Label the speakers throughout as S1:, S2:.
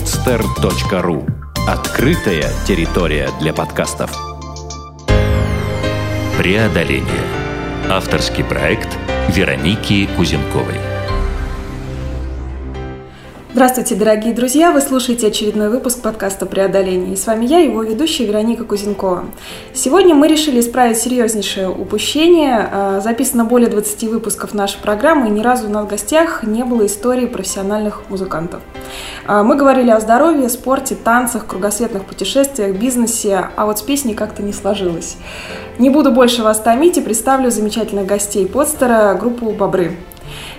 S1: podster.ru Открытая территория для подкастов. Преодоление. Авторский проект Вероники Кузенковой.
S2: Здравствуйте, дорогие друзья! Вы слушаете очередной выпуск подкаста «Преодоление». И с вами я, его ведущая Вероника Кузенкова. Сегодня мы решили исправить серьезнейшее упущение. А, записано более 20 выпусков нашей программы, и ни разу в гостях не было истории профессиональных музыкантов. А, мы говорили о здоровье, спорте, танцах, кругосветных путешествиях, бизнесе, а вот с песней как-то не сложилось. Не буду больше вас томить и представлю замечательных гостей подстера, группу «Бобры».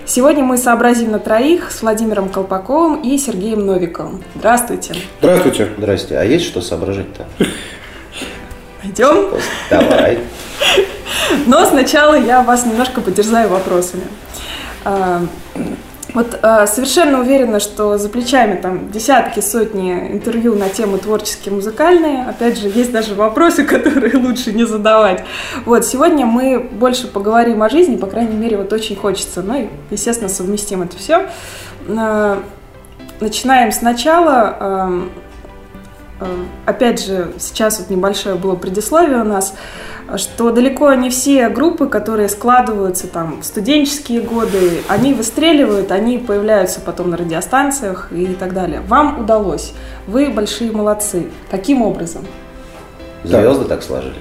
S2: Сегодня мы сообразим на троих с Владимиром Колпаковым и Сергеем Новиковым. Здравствуйте.
S3: Здравствуйте.
S4: Здрасте. А есть что соображать-то?
S2: Пойдем?
S4: Давай.
S2: Но сначала я вас немножко подерзаю вопросами. Вот э, совершенно уверена, что за плечами там десятки, сотни интервью на тему творческие, музыкальные. Опять же, есть даже вопросы, которые лучше не задавать. Вот, сегодня мы больше поговорим о жизни, по крайней мере, вот очень хочется. Ну и, естественно, совместим это все. Э, начинаем сначала. Э, э, опять же, сейчас вот небольшое было предисловие у нас что далеко не все группы, которые складываются там в студенческие годы, они выстреливают, они появляются потом на радиостанциях и так далее. Вам удалось. Вы большие молодцы. Каким образом?
S4: Звезды так сложились.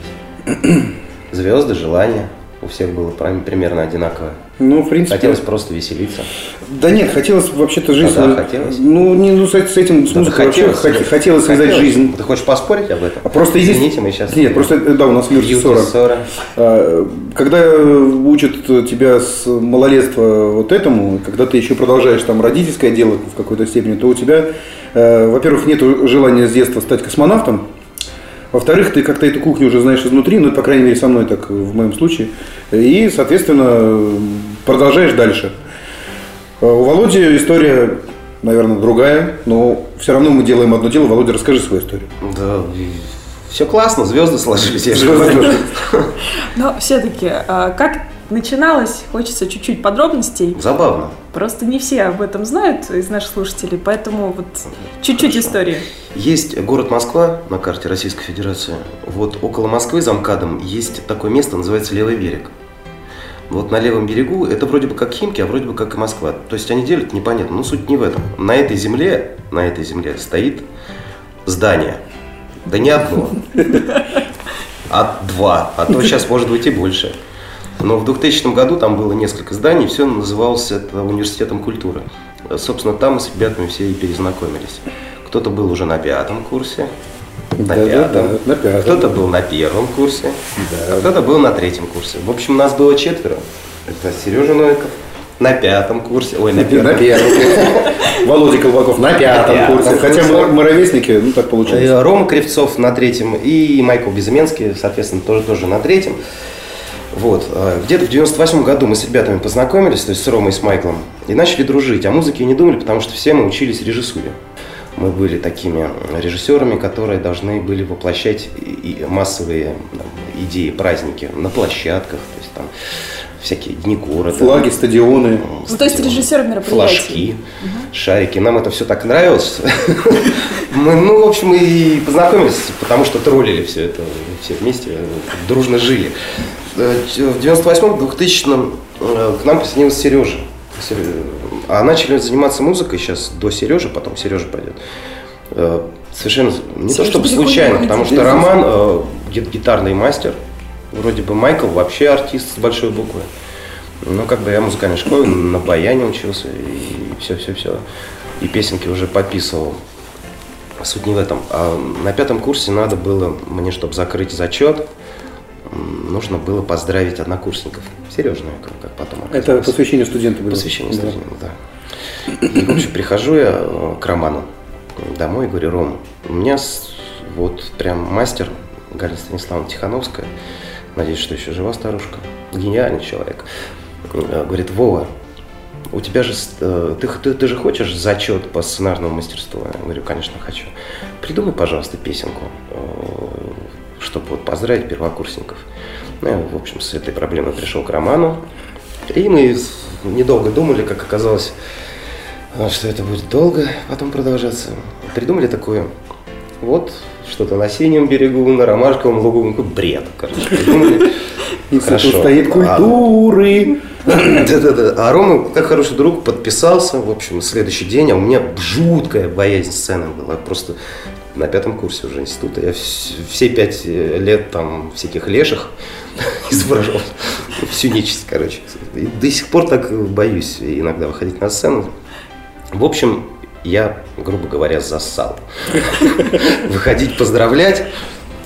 S4: Звезды, желания у всех было примерно одинаковое.
S3: Ну, в принципе...
S4: Хотелось просто веселиться.
S3: Да нет, хотелось вообще-то жизнь...
S4: Да, хотелось.
S3: Ну, не, ну, с, этим с музыкой вообще
S4: хотелось,
S3: хотелось, хотелось
S4: хотелось.
S3: жизнь.
S4: Ты хочешь поспорить об этом?
S3: А просто
S4: Извините,
S3: есть...
S4: мы сейчас...
S3: Нет, просто, да, у нас Юрий 40.
S4: Ссора.
S3: А, Когда учат тебя с малолетства вот этому, когда ты еще продолжаешь там родительское дело в какой-то степени, то у тебя, э, во-первых, нет желания с детства стать космонавтом, во-вторых, ты как-то эту кухню уже знаешь изнутри, ну, по крайней мере, со мной так в моем случае. И, соответственно, продолжаешь дальше. А У Володи история, наверное, другая, но все равно мы делаем одно дело. Володя, расскажи свою историю.
S4: Да, все классно, звезды сложились. я говорю.
S2: Но все-таки, как начиналось, хочется чуть-чуть подробностей.
S4: Забавно.
S2: Просто не все об этом знают из наших слушателей, поэтому вот чуть-чуть истории.
S4: Есть город Москва на карте Российской Федерации. Вот около Москвы за МКАДом есть такое место, называется Левый берег. Вот на левом берегу это вроде бы как Химки, а вроде бы как и Москва. То есть они делят непонятно, но суть не в этом. На этой земле, на этой земле стоит здание. Да не одно, а два, а то сейчас может быть и больше. Но в 2000 году там было несколько зданий, все называлось это университетом культуры. Собственно, там с ребятами все и перезнакомились. Кто-то был уже на пятом курсе, на
S3: Да, да,
S4: пятом.
S3: да, на пятом.
S4: Кто-то был на первом курсе, а кто-то был на третьем курсе. В общем, нас было четверо. Это Сережа Новиков на пятом курсе. Ой, на
S3: На
S4: первом.
S3: первом курсе. Володя Колпаков на пятом
S4: пятом
S3: курсе. Хотя мы, мы ровесники, ну так получилось.
S4: Э, Рома Кривцов на третьем и Майкл Безыменский, соответственно, тоже, тоже на третьем. Вот. э, Где-то в 98 году мы с ребятами познакомились, то есть с Ромой и с Майклом, и начали дружить. О музыке не думали, потому что все мы учились режиссуре. Мы были такими режиссерами, которые должны были воплощать и- массовые там, идеи, праздники на площадках, то есть там всякие дни города.
S3: Флаги, стадионы.
S2: Ну, то есть режиссер мероприятий.
S4: Флажки, шарики. Нам это все так нравилось. Мы, ну, в общем, и познакомились, потому что троллили все это, все вместе, дружно жили. В 98-м, 2000-м э, к нам присоединился Сережа. А начали заниматься музыкой сейчас до Сережи, потом Сережа пойдет. Э, Совершенно не то
S2: Сережа
S4: чтобы
S2: далеко не
S4: случайно, потому что Роман э, ги- гитарный мастер, вроде бы Майкл вообще артист с большой буквы. Ну, как бы я в музыкальной школе на баяне учился, и все-все-все. И песенки уже пописывал. Суть не в этом. А на пятом курсе надо было мне, чтобы закрыть зачет, нужно было поздравить однокурсников. Сережа, как, как потом
S3: Это
S4: оказалось.
S3: посвящение студента было.
S4: Посвящение
S3: Да.
S4: студентам, да. И, в общем, прихожу я э, к Роману домой и говорю, Ром, у меня вот прям мастер Галина Станиславовна Тихановская, надеюсь, что еще жива старушка, гениальный человек, Э, говорит, Вова, у тебя же, э, ты, ты, ты же хочешь зачет по сценарному мастерству? Я говорю, конечно, хочу. Придумай, пожалуйста, песенку, чтобы вот поздравить первокурсников. Ну, я, в общем, с этой проблемой пришел к Роману. И мы недолго думали, как оказалось, а, что это будет долго потом продолжаться. Придумали такое, вот, что-то на синем берегу, на ромашковом лугу, ну, какой бред, короче, придумали.
S3: Институт стоит культуры.
S4: Да-да-да. А Рома, как хороший друг, подписался. В общем, следующий день, а у меня жуткая боязнь сцены была. Просто на пятом курсе уже института. Я вс- все пять э, лет там всяких леших изображал. Всю нечисть, короче. И до сих пор так боюсь иногда выходить на сцену. В общем, я, грубо говоря, зассал. Выходить поздравлять.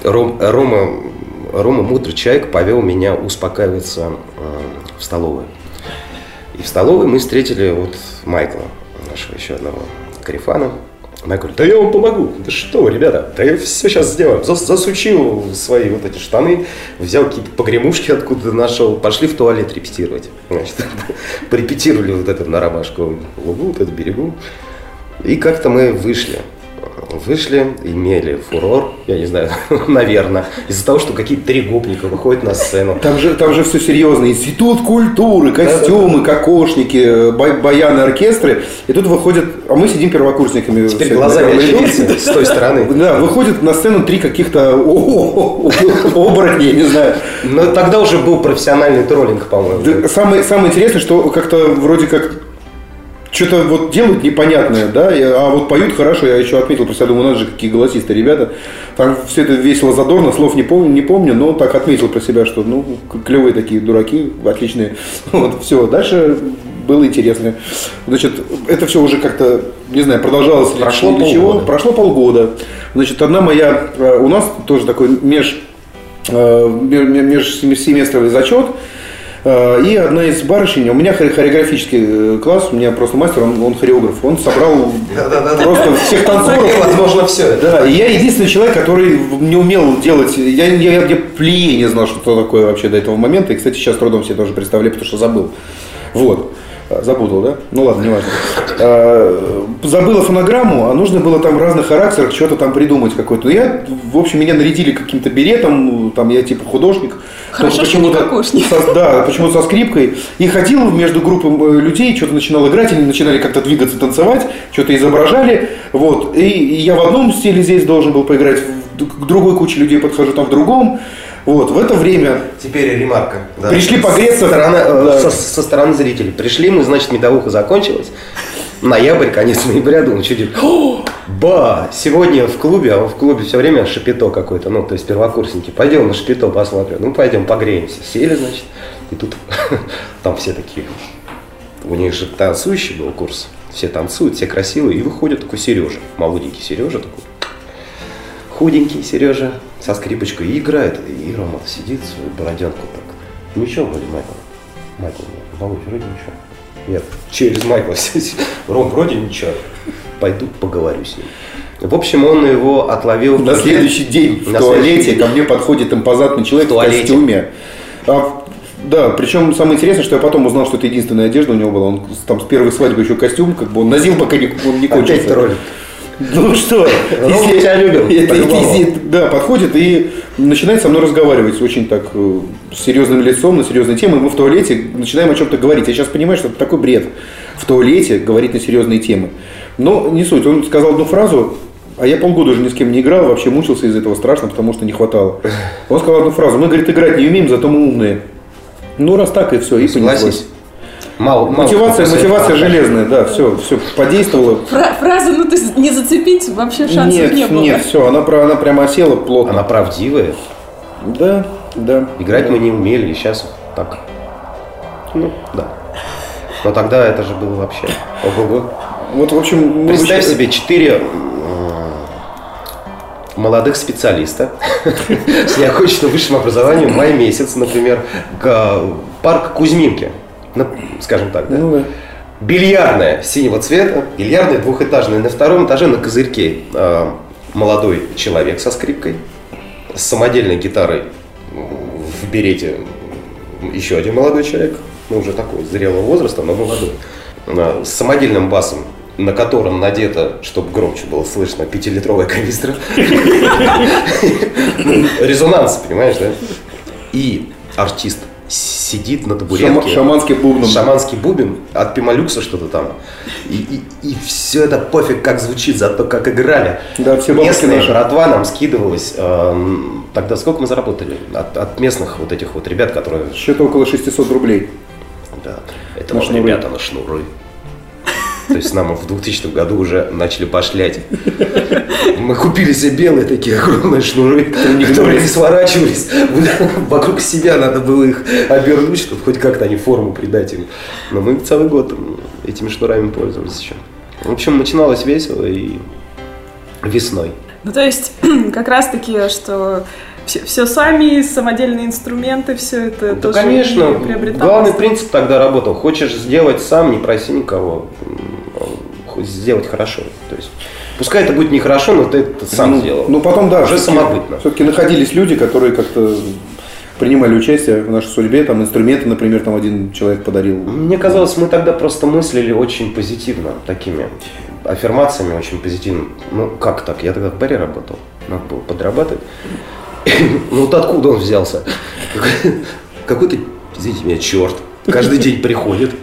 S4: Ром- Рома, Рома мудрый человек повел меня успокаиваться э, в столовую. И в столовой мы встретили вот Майкла, нашего еще одного карифана. Майк говорит, да я вам помогу. Да что ребята, да я все сейчас сделаю. Зас- Засучил свои вот эти штаны, взял какие-то погремушки откуда нашел, пошли в туалет репетировать. Значит, порепетировали вот это на ромашковом лугу, вот это берегу. И как-то мы вышли. Вышли, имели фурор, я не знаю, наверное, из-за того, что какие-то три гопника выходят на сцену.
S3: Там же, там же все серьезно. Институт культуры, костюмы, кокошники, бай- баяны, оркестры. И тут выходят, а мы сидим первокурсниками.
S4: Теперь глазами очевидцы с той стороны.
S3: Да, выходят на сцену три каких-то оборотней, не знаю.
S4: Но тогда уже был профессиональный троллинг, по-моему.
S3: Самое, самое интересное, что как-то вроде как что-то вот делают непонятное, да, а вот поют хорошо, я еще отметил про себя, думаю, надо же, какие голосистые ребята. Там все это весело, задорно, слов не помню, не помню, но так отметил про себя, что, ну, клевые такие дураки, отличные. Вот, все, дальше было интересно. Значит, это все уже как-то, не знаю, продолжалось
S4: Прошло
S3: или чего.
S4: полгода.
S3: Прошло полгода. Значит, одна моя, э, у нас тоже такой меж, э, ме- ме- межсеместровый зачет, И одна из барышень, у меня хоре- хореографический э, класс, у меня просто мастер, он, он хореограф, он собрал просто всех танцоров.
S4: Возможно, все.
S3: Да, и я единственный человек, который не умел делать, я, я, я плие не знал, что это такое вообще до этого момента, и, кстати, сейчас трудом себе тоже представляю, потому что забыл. Вот. А, Запутал, да? Ну ладно, неважно. А, Забыла фонограмму, а нужно было там в разных характерах что-то там придумать какое-то. Ну, Я, в общем, меня нарядили каким-то беретом, там я типа художник.
S2: Хорошо, что не кокошник.
S3: со- да, почему-то со скрипкой. И ходил между группой э, людей, что-то начинал играть, они начинали как-то двигаться, танцевать, что-то изображали. Вот. И, и я в одном стиле здесь должен был поиграть, к другой куче людей подхожу там в другом. Вот. В это время
S4: Теперь ремарка. да.
S3: Пришли погреться.
S4: Со стороны, э,
S3: Да.
S4: со, со стороны зрителей. Пришли мы, значит, медовуха закончилась. Ноябрь, конец ноября, думаю, что делать? О, Ба! Сегодня в клубе, а в клубе все время шапито какое-то, ну, то есть первокурсники. Пойдем на шапито посмотрим. Ну, пойдем погреемся. Сели, значит, и тут там все такие, у них же танцующий был курс. Все танцуют, все красивые, и выходит такой Сережа, молоденький Сережа такой, худенький Сережа со скрипочкой и играет. И Рома сидит, свою бороденку так. Ничего вроде Майкл. Майкл, Володь, вроде ничего. Нет, через Майкла. Ром, вроде ничего. Пойду поговорю с ним. В общем, он его отловил
S3: на следующий день в
S4: На
S3: туалете
S4: следующий
S3: ко мне подходит импозантный человек
S4: В
S3: костюме. А, да, причем самое интересное, что я потом узнал, что это единственная одежда у него была. Он там с первой свадьбы еще костюм, как бы он носил, пока не, он не кончился.
S4: Опять троллит.
S3: Ну что,
S4: Рома тебя любил,
S3: это-
S4: по-любому.
S3: если- да, подходит и начинает со мной разговаривать очень так э, с серьезным лицом, на серьезные темы. Мы в туалете начинаем о чем-то говорить. Я сейчас понимаю, что это такой бред в туалете говорить на серьезные темы. Но не суть. Он сказал одну фразу, а я полгода уже ни с кем не играл, вообще мучился из этого страшно, потому что не хватало. Он сказал одну фразу. Мы, говорит, играть не умеем, зато мы умные. Ну, раз так и все, и понеслось.
S4: Мало, мало
S3: Мотивация, мотивация железная, да, все, все подействовало.
S2: Фра- фраза, ну то есть не зацепить вообще шансов
S3: нет,
S2: не было.
S3: нет, все, она, про- она прямо осела плотно.
S4: Она правдивая.
S3: Да, да.
S4: Играть
S3: да.
S4: мы не умели, и сейчас так. Ну, да. Но тогда это же было вообще. Ого-го.
S3: Вот, в общем,
S4: Представь
S3: вышли-
S4: себе четыре молодых специалиста с неоконченным высшим образованием, май месяц, например, к- парк Кузьминки, ну, скажем так, да?
S3: Ну да.
S4: Бильярдная синего цвета, бильярдная двухэтажная. На втором этаже на козырьке э, молодой человек со скрипкой, с самодельной гитарой в берете еще один молодой человек, ну уже такой зрелого возраста, но молодой, э, с самодельным басом, на котором надето, чтобы громче было слышно, пятилитровая канистра. Резонанс, понимаешь, да? И артист сидит на табуретке.
S3: Шама- шаманским бубном.
S4: Шаманский бубен от Пималюкса что-то там. И, и, и все это пофиг, как звучит, зато как играли.
S3: Да, все
S4: Местная
S3: наши.
S4: братва нам скидывалась. эм, тогда сколько мы заработали? От, от местных вот этих вот ребят, которые...
S3: Счет около 600 рублей.
S4: Да, это
S3: На
S4: вот
S3: шнуры.
S4: ребята на шнуры. То есть нам в 2000 году уже начали пошлять. Мы купили себе белые такие огромные шнуры, которые не сворачивались. Вокруг себя надо было их обернуть, чтобы хоть как-то они форму придать им. Но мы целый год этими шнурами пользовались еще. В общем, начиналось весело и весной.
S2: Ну, то есть, как раз-таки, что все, сами, самодельные инструменты, все это
S4: Да,
S2: тоже
S4: конечно,
S2: приобреталось.
S4: главный принцип тогда работал. Хочешь сделать сам, не проси никого. Сделать хорошо. То есть, пускай это будет нехорошо, но ты это сам
S3: ну,
S4: сделал.
S3: Ну, потом, да,
S4: Уже самобытно.
S3: Все-таки находились люди, которые как-то принимали участие в нашей судьбе. Там инструменты, например, там один человек подарил.
S4: Мне казалось, мы тогда просто мыслили очень позитивно, такими аффирмациями очень позитивными. Ну, как так? Я тогда в баре работал, надо было подрабатывать. Ну, вот откуда он взялся? Какой-то, извините меня, черт. Каждый день приходит,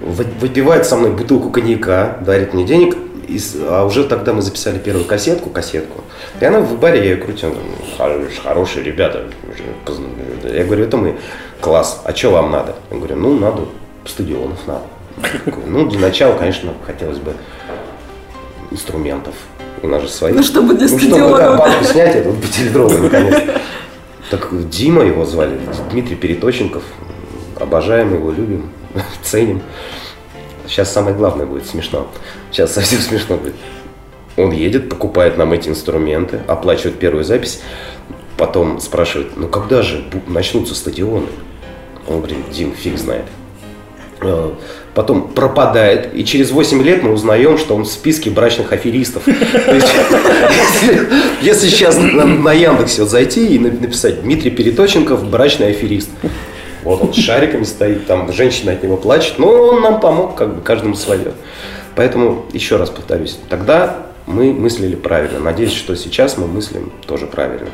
S4: выпивает со мной бутылку коньяка, дарит мне денег, и а уже тогда мы записали первую кассетку, кассетку. И она в баре, я ее крутил, он говорит, «Хорош- хорошие ребята. Я говорю, это мы. Класс, а что вам надо? Я говорю, ну, надо, стадионов надо. Ну, для начала, конечно, хотелось бы инструментов. У нас же свои.
S2: Ну, чтобы для
S4: Ну, чтобы, да. банку снять, эту пятилитровую, наконец. Так Дима его звали, Дмитрий Переточенков. Обожаем его, любим, ценим. Сейчас самое главное будет смешно. Сейчас совсем смешно будет. Он едет, покупает нам эти инструменты, оплачивает первую запись, потом спрашивает, ну когда же начнутся стадионы? Он говорит, Дим, фиг знает. Э, Потом пропадает, и через 8 лет мы узнаем, что он в списке брачных аферистов. Если- сейчас на, Яндексе зайти и на- написать Дмитрий Переточенков, брачный аферист. Вот он с шариками стоит, там женщина от него плачет, но он нам помог, как бы каждому свое. Поэтому, еще раз повторюсь, тогда мы мыслили правильно. Надеюсь, что сейчас мы мыслим тоже правильно.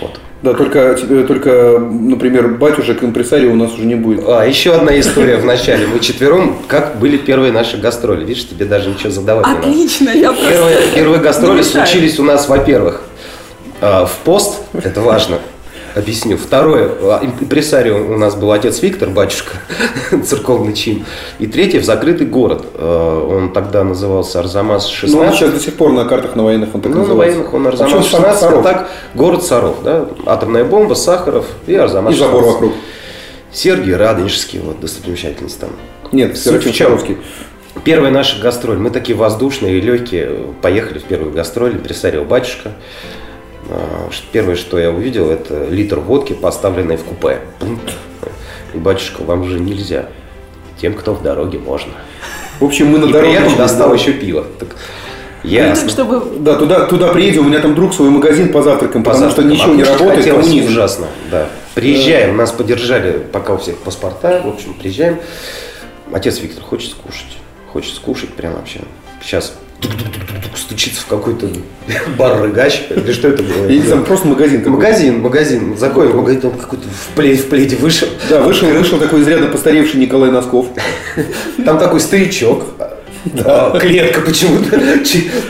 S4: Вот.
S3: Да, только, только, например, батюшек импресарио у нас уже не будет.
S4: А, еще одна история в начале. Мы четвером, как были первые наши гастроли. Видишь, тебе даже ничего задавать не надо.
S2: Отлично, я просто...
S4: Первые, первые гастроли случились у нас, во-первых, а, в пост, это важно, объясню. Второе, а, им- импресарио у нас был отец Виктор, батюшка, церковный чин. И третье, в закрытый город. А, Он тогда назывался Арзамас 16.
S3: Ну, он сейчас до сих пор на картах на военных он так
S4: Ну, на
S3: называется.
S4: военных он
S3: А
S4: Арзамас
S3: сам
S4: 16, а
S3: Саров?
S4: так город Саров, да, атомная бомба, Сахаров и Арзамас
S3: И забор
S4: 16.
S3: вокруг.
S4: Сергий Радонежский, вот, достопримечательность там.
S3: Нет? Саровский.
S4: Первая наша гастроль. Мы такие воздушные и легкие. Поехали в первую гастроль. Импресарио батюшка. А, Первое, что я увидел, это литр водки, поставленный в купе. И батюшка, вам же нельзя. Тем, кто в дороге, можно.
S3: В общем, мы на
S4: И при
S3: дороге...
S4: этом
S3: шли,
S4: достал еще пиво. Так,
S2: Ну,
S4: ясно.
S2: так, чтобы...
S3: Да, туда, туда приедем, у меня там друг свой магазин по завтракам,
S4: По
S3: потому что
S4: завтракам.
S3: ничего не
S4: А кушать
S3: работает, коммунизм.
S4: ужасно, да. Приезжаем, нас поддержали, пока у всех паспорта, в общем, приезжаем. Отец Виктор хочет скушать, хочет скушать прям вообще. Сейчас стучится в какой-то бар-рыгач, или что это было?
S3: Не знаю, просто магазин какой-то.
S4: Магазин, магазин. В магазин, он какой-то в пледе, в пледе вышел.
S3: Да, вышел, вышел такой изрядно постаревший Николай Носков.
S4: Там такой старичок. А, Клетка почему-то.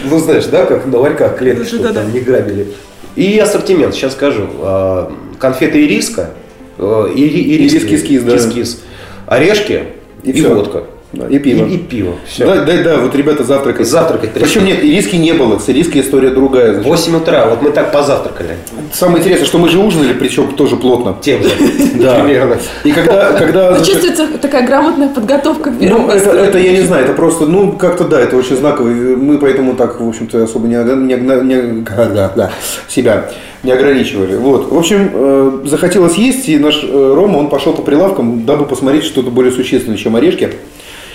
S4: Ну, знаешь, да, как на ларьках клетка, чтобы
S2: Да-да-да.
S4: там не грабили. И ассортимент, сейчас скажу. А, Конфеты ириска. э, ири- ириски-
S3: Ирис-кис-кис, да.
S4: кис-кис, Орешки
S3: И
S4: водка.
S3: Да, и пиво.
S4: И, и пиво. Все.
S3: Да, да, да, вот ребята завтракать.
S4: Завтракать
S3: Причем нет, ириски не было. С ириски история другая. значит.
S4: 8 утра, вот мы так позавтракали.
S3: Самое интересное, что мы же ужинали, причем тоже плотно.
S4: Тем же.
S3: Да.
S4: Примерно.
S3: И когда, когда
S2: Ну, чувствуется такая грамотная подготовка к первому
S3: Ну, это, это я не знаю, это просто, ну, как-то да, это очень знаково. И Мы поэтому так, в общем-то, особо не, не, не- да, да, себя не ограничивали. Вот. В общем, э, захотелось есть, и наш э, Рома, он пошел по прилавкам, дабы посмотреть что-то более существенное, чем орешки.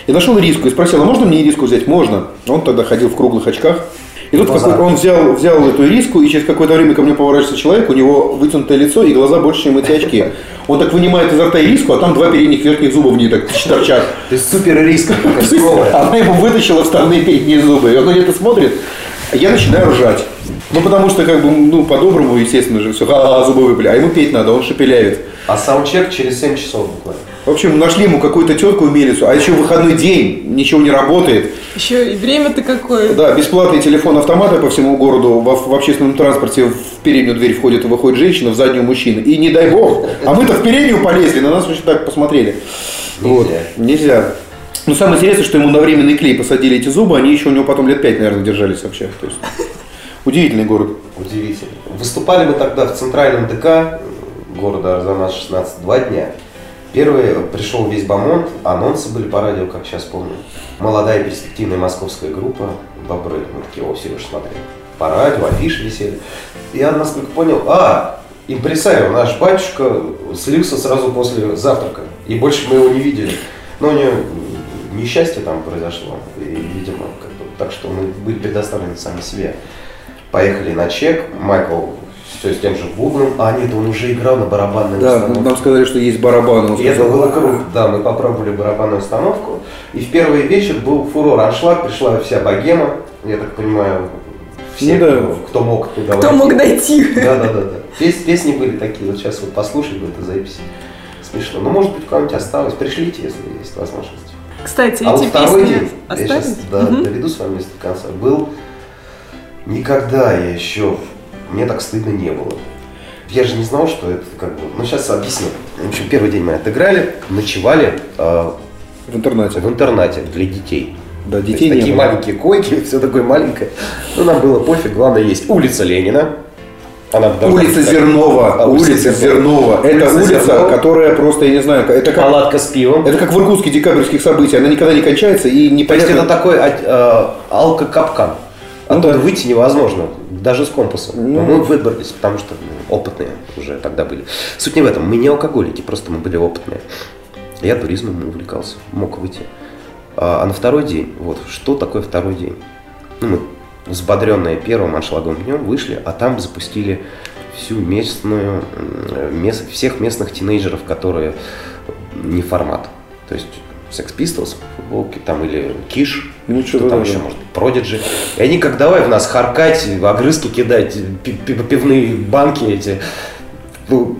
S3: И нашел ириску и спросил, а можно мне ириску взять? Можно. Он тогда ходил в круглых очках. И тут какой- он взял, взял эту ириску, и через какое-то время ко мне поворачивается человек, у него вытянутое лицо и глаза больше, чем эти очки. Он так вынимает изо рта ириску, а там два передних верхних зуба в ней так торчат.
S4: То есть супер риск.
S3: Она ему вытащила вставные передние зубы. И он на это смотрит, а я начинаю ржать. Ну, потому что, как бы, ну, по-доброму, естественно же, все, ха зубы выпали. А ему петь надо, он шепеляет.
S4: А саундчек через 7 часов буквально.
S3: В общем, нашли ему какую-то тетку умелицу, а еще выходной день, ничего не работает.
S2: Еще и время-то какое.
S3: Да, бесплатный телефон автоматы по всему городу. В, в общественном транспорте в переднюю дверь входит и выходит женщина, в заднюю мужчина. И не дай бог, а мы-то в переднюю полезли, на нас очень так посмотрели. Вот,
S4: Нельзя.
S3: нельзя. Но самое интересное, что ему на временный клей посадили эти зубы, они еще у него потом лет пять, наверное, держались вообще. То есть, удивительный город.
S4: Удивительно. Выступали мы тогда в центральном ДК города Арзамас 16 два дня. Первый пришел весь Бамонт, анонсы были по радио, как сейчас помню. Молодая перспективная московская группа «Бобры». Мы такие, о, Сереж, смотри. По радио, афиши висели. Я, насколько понял, а, импресарио, наш батюшка слился сразу после завтрака. И больше мы его не видели. Но у него несчастье там произошло. И, видимо, как бы, так что мы были предоставлены сами себе. Поехали на чек, Майкл все с тем же бубном, а нет, он уже играл на барабанной
S3: Да,
S4: установке.
S3: нам сказали, что есть барабаны. Он
S4: И это было круто. Да, мы попробовали барабанную установку. И в первый вечер был фурор аншлаг, пришла вся богема. Я так понимаю, все,
S3: Ну да.
S4: кто, кто мог туда
S2: Кто
S4: войти.
S2: мог дойти?
S4: Да, да, да, да. Пес- песни были такие, вот сейчас вот послушай бы эту запись. Смешно. Ну, может быть, у кого-нибудь осталось. Пришлите, если есть возможность.
S2: Кстати,
S4: А вот
S2: эти
S4: второй
S2: песни
S4: день, я
S2: остались?
S4: сейчас да,
S2: Мгм.
S4: доведу с вами до конца, был никогда я еще, мне так стыдно не было. Я же не знал, что это как бы, ну сейчас объясню. В общем, первый день мы отыграли, ночевали э,
S3: В интернете.
S4: в интернате для детей.
S3: Да,
S4: То есть
S3: детей не
S4: такие
S3: было.
S4: маленькие койки, все такое маленькое. Ну, нам было пофиг, главное есть улица Ленина. Она
S3: Улица
S4: быть
S3: Зернова.
S4: А,
S3: улица Зернова. Это
S4: Улица
S3: улица,
S4: Зернова.
S3: которая просто, я не знаю, это как,
S4: Палатка с пивом.
S3: это как в Иркутске декабрьских событий. Она никогда не кончается и
S4: То есть это такой а, э, алкокапкан.
S3: Ну
S4: Оттуда
S3: да.
S4: выйти невозможно, даже с компасом.
S3: Ну.
S4: Мы выбрались, потому что ну, опытные уже тогда были. Суть не в этом, мы не алкоголики, просто мы были опытные. Я туризмом увлекался, мог выйти. А, а на второй день, вот, что такое второй день? Ну, мы взбодренные первым аншлагом днем вышли, а там запустили всю местную, м, мес- всех местных тинейджеров, которые не формат. То есть Sex Pistols, там или Киш,
S3: Ну,
S4: что там еще может, Продиджи. И они как давай в нас харкать, огрызки кидать, пи- пи- пивные банки эти. Ну,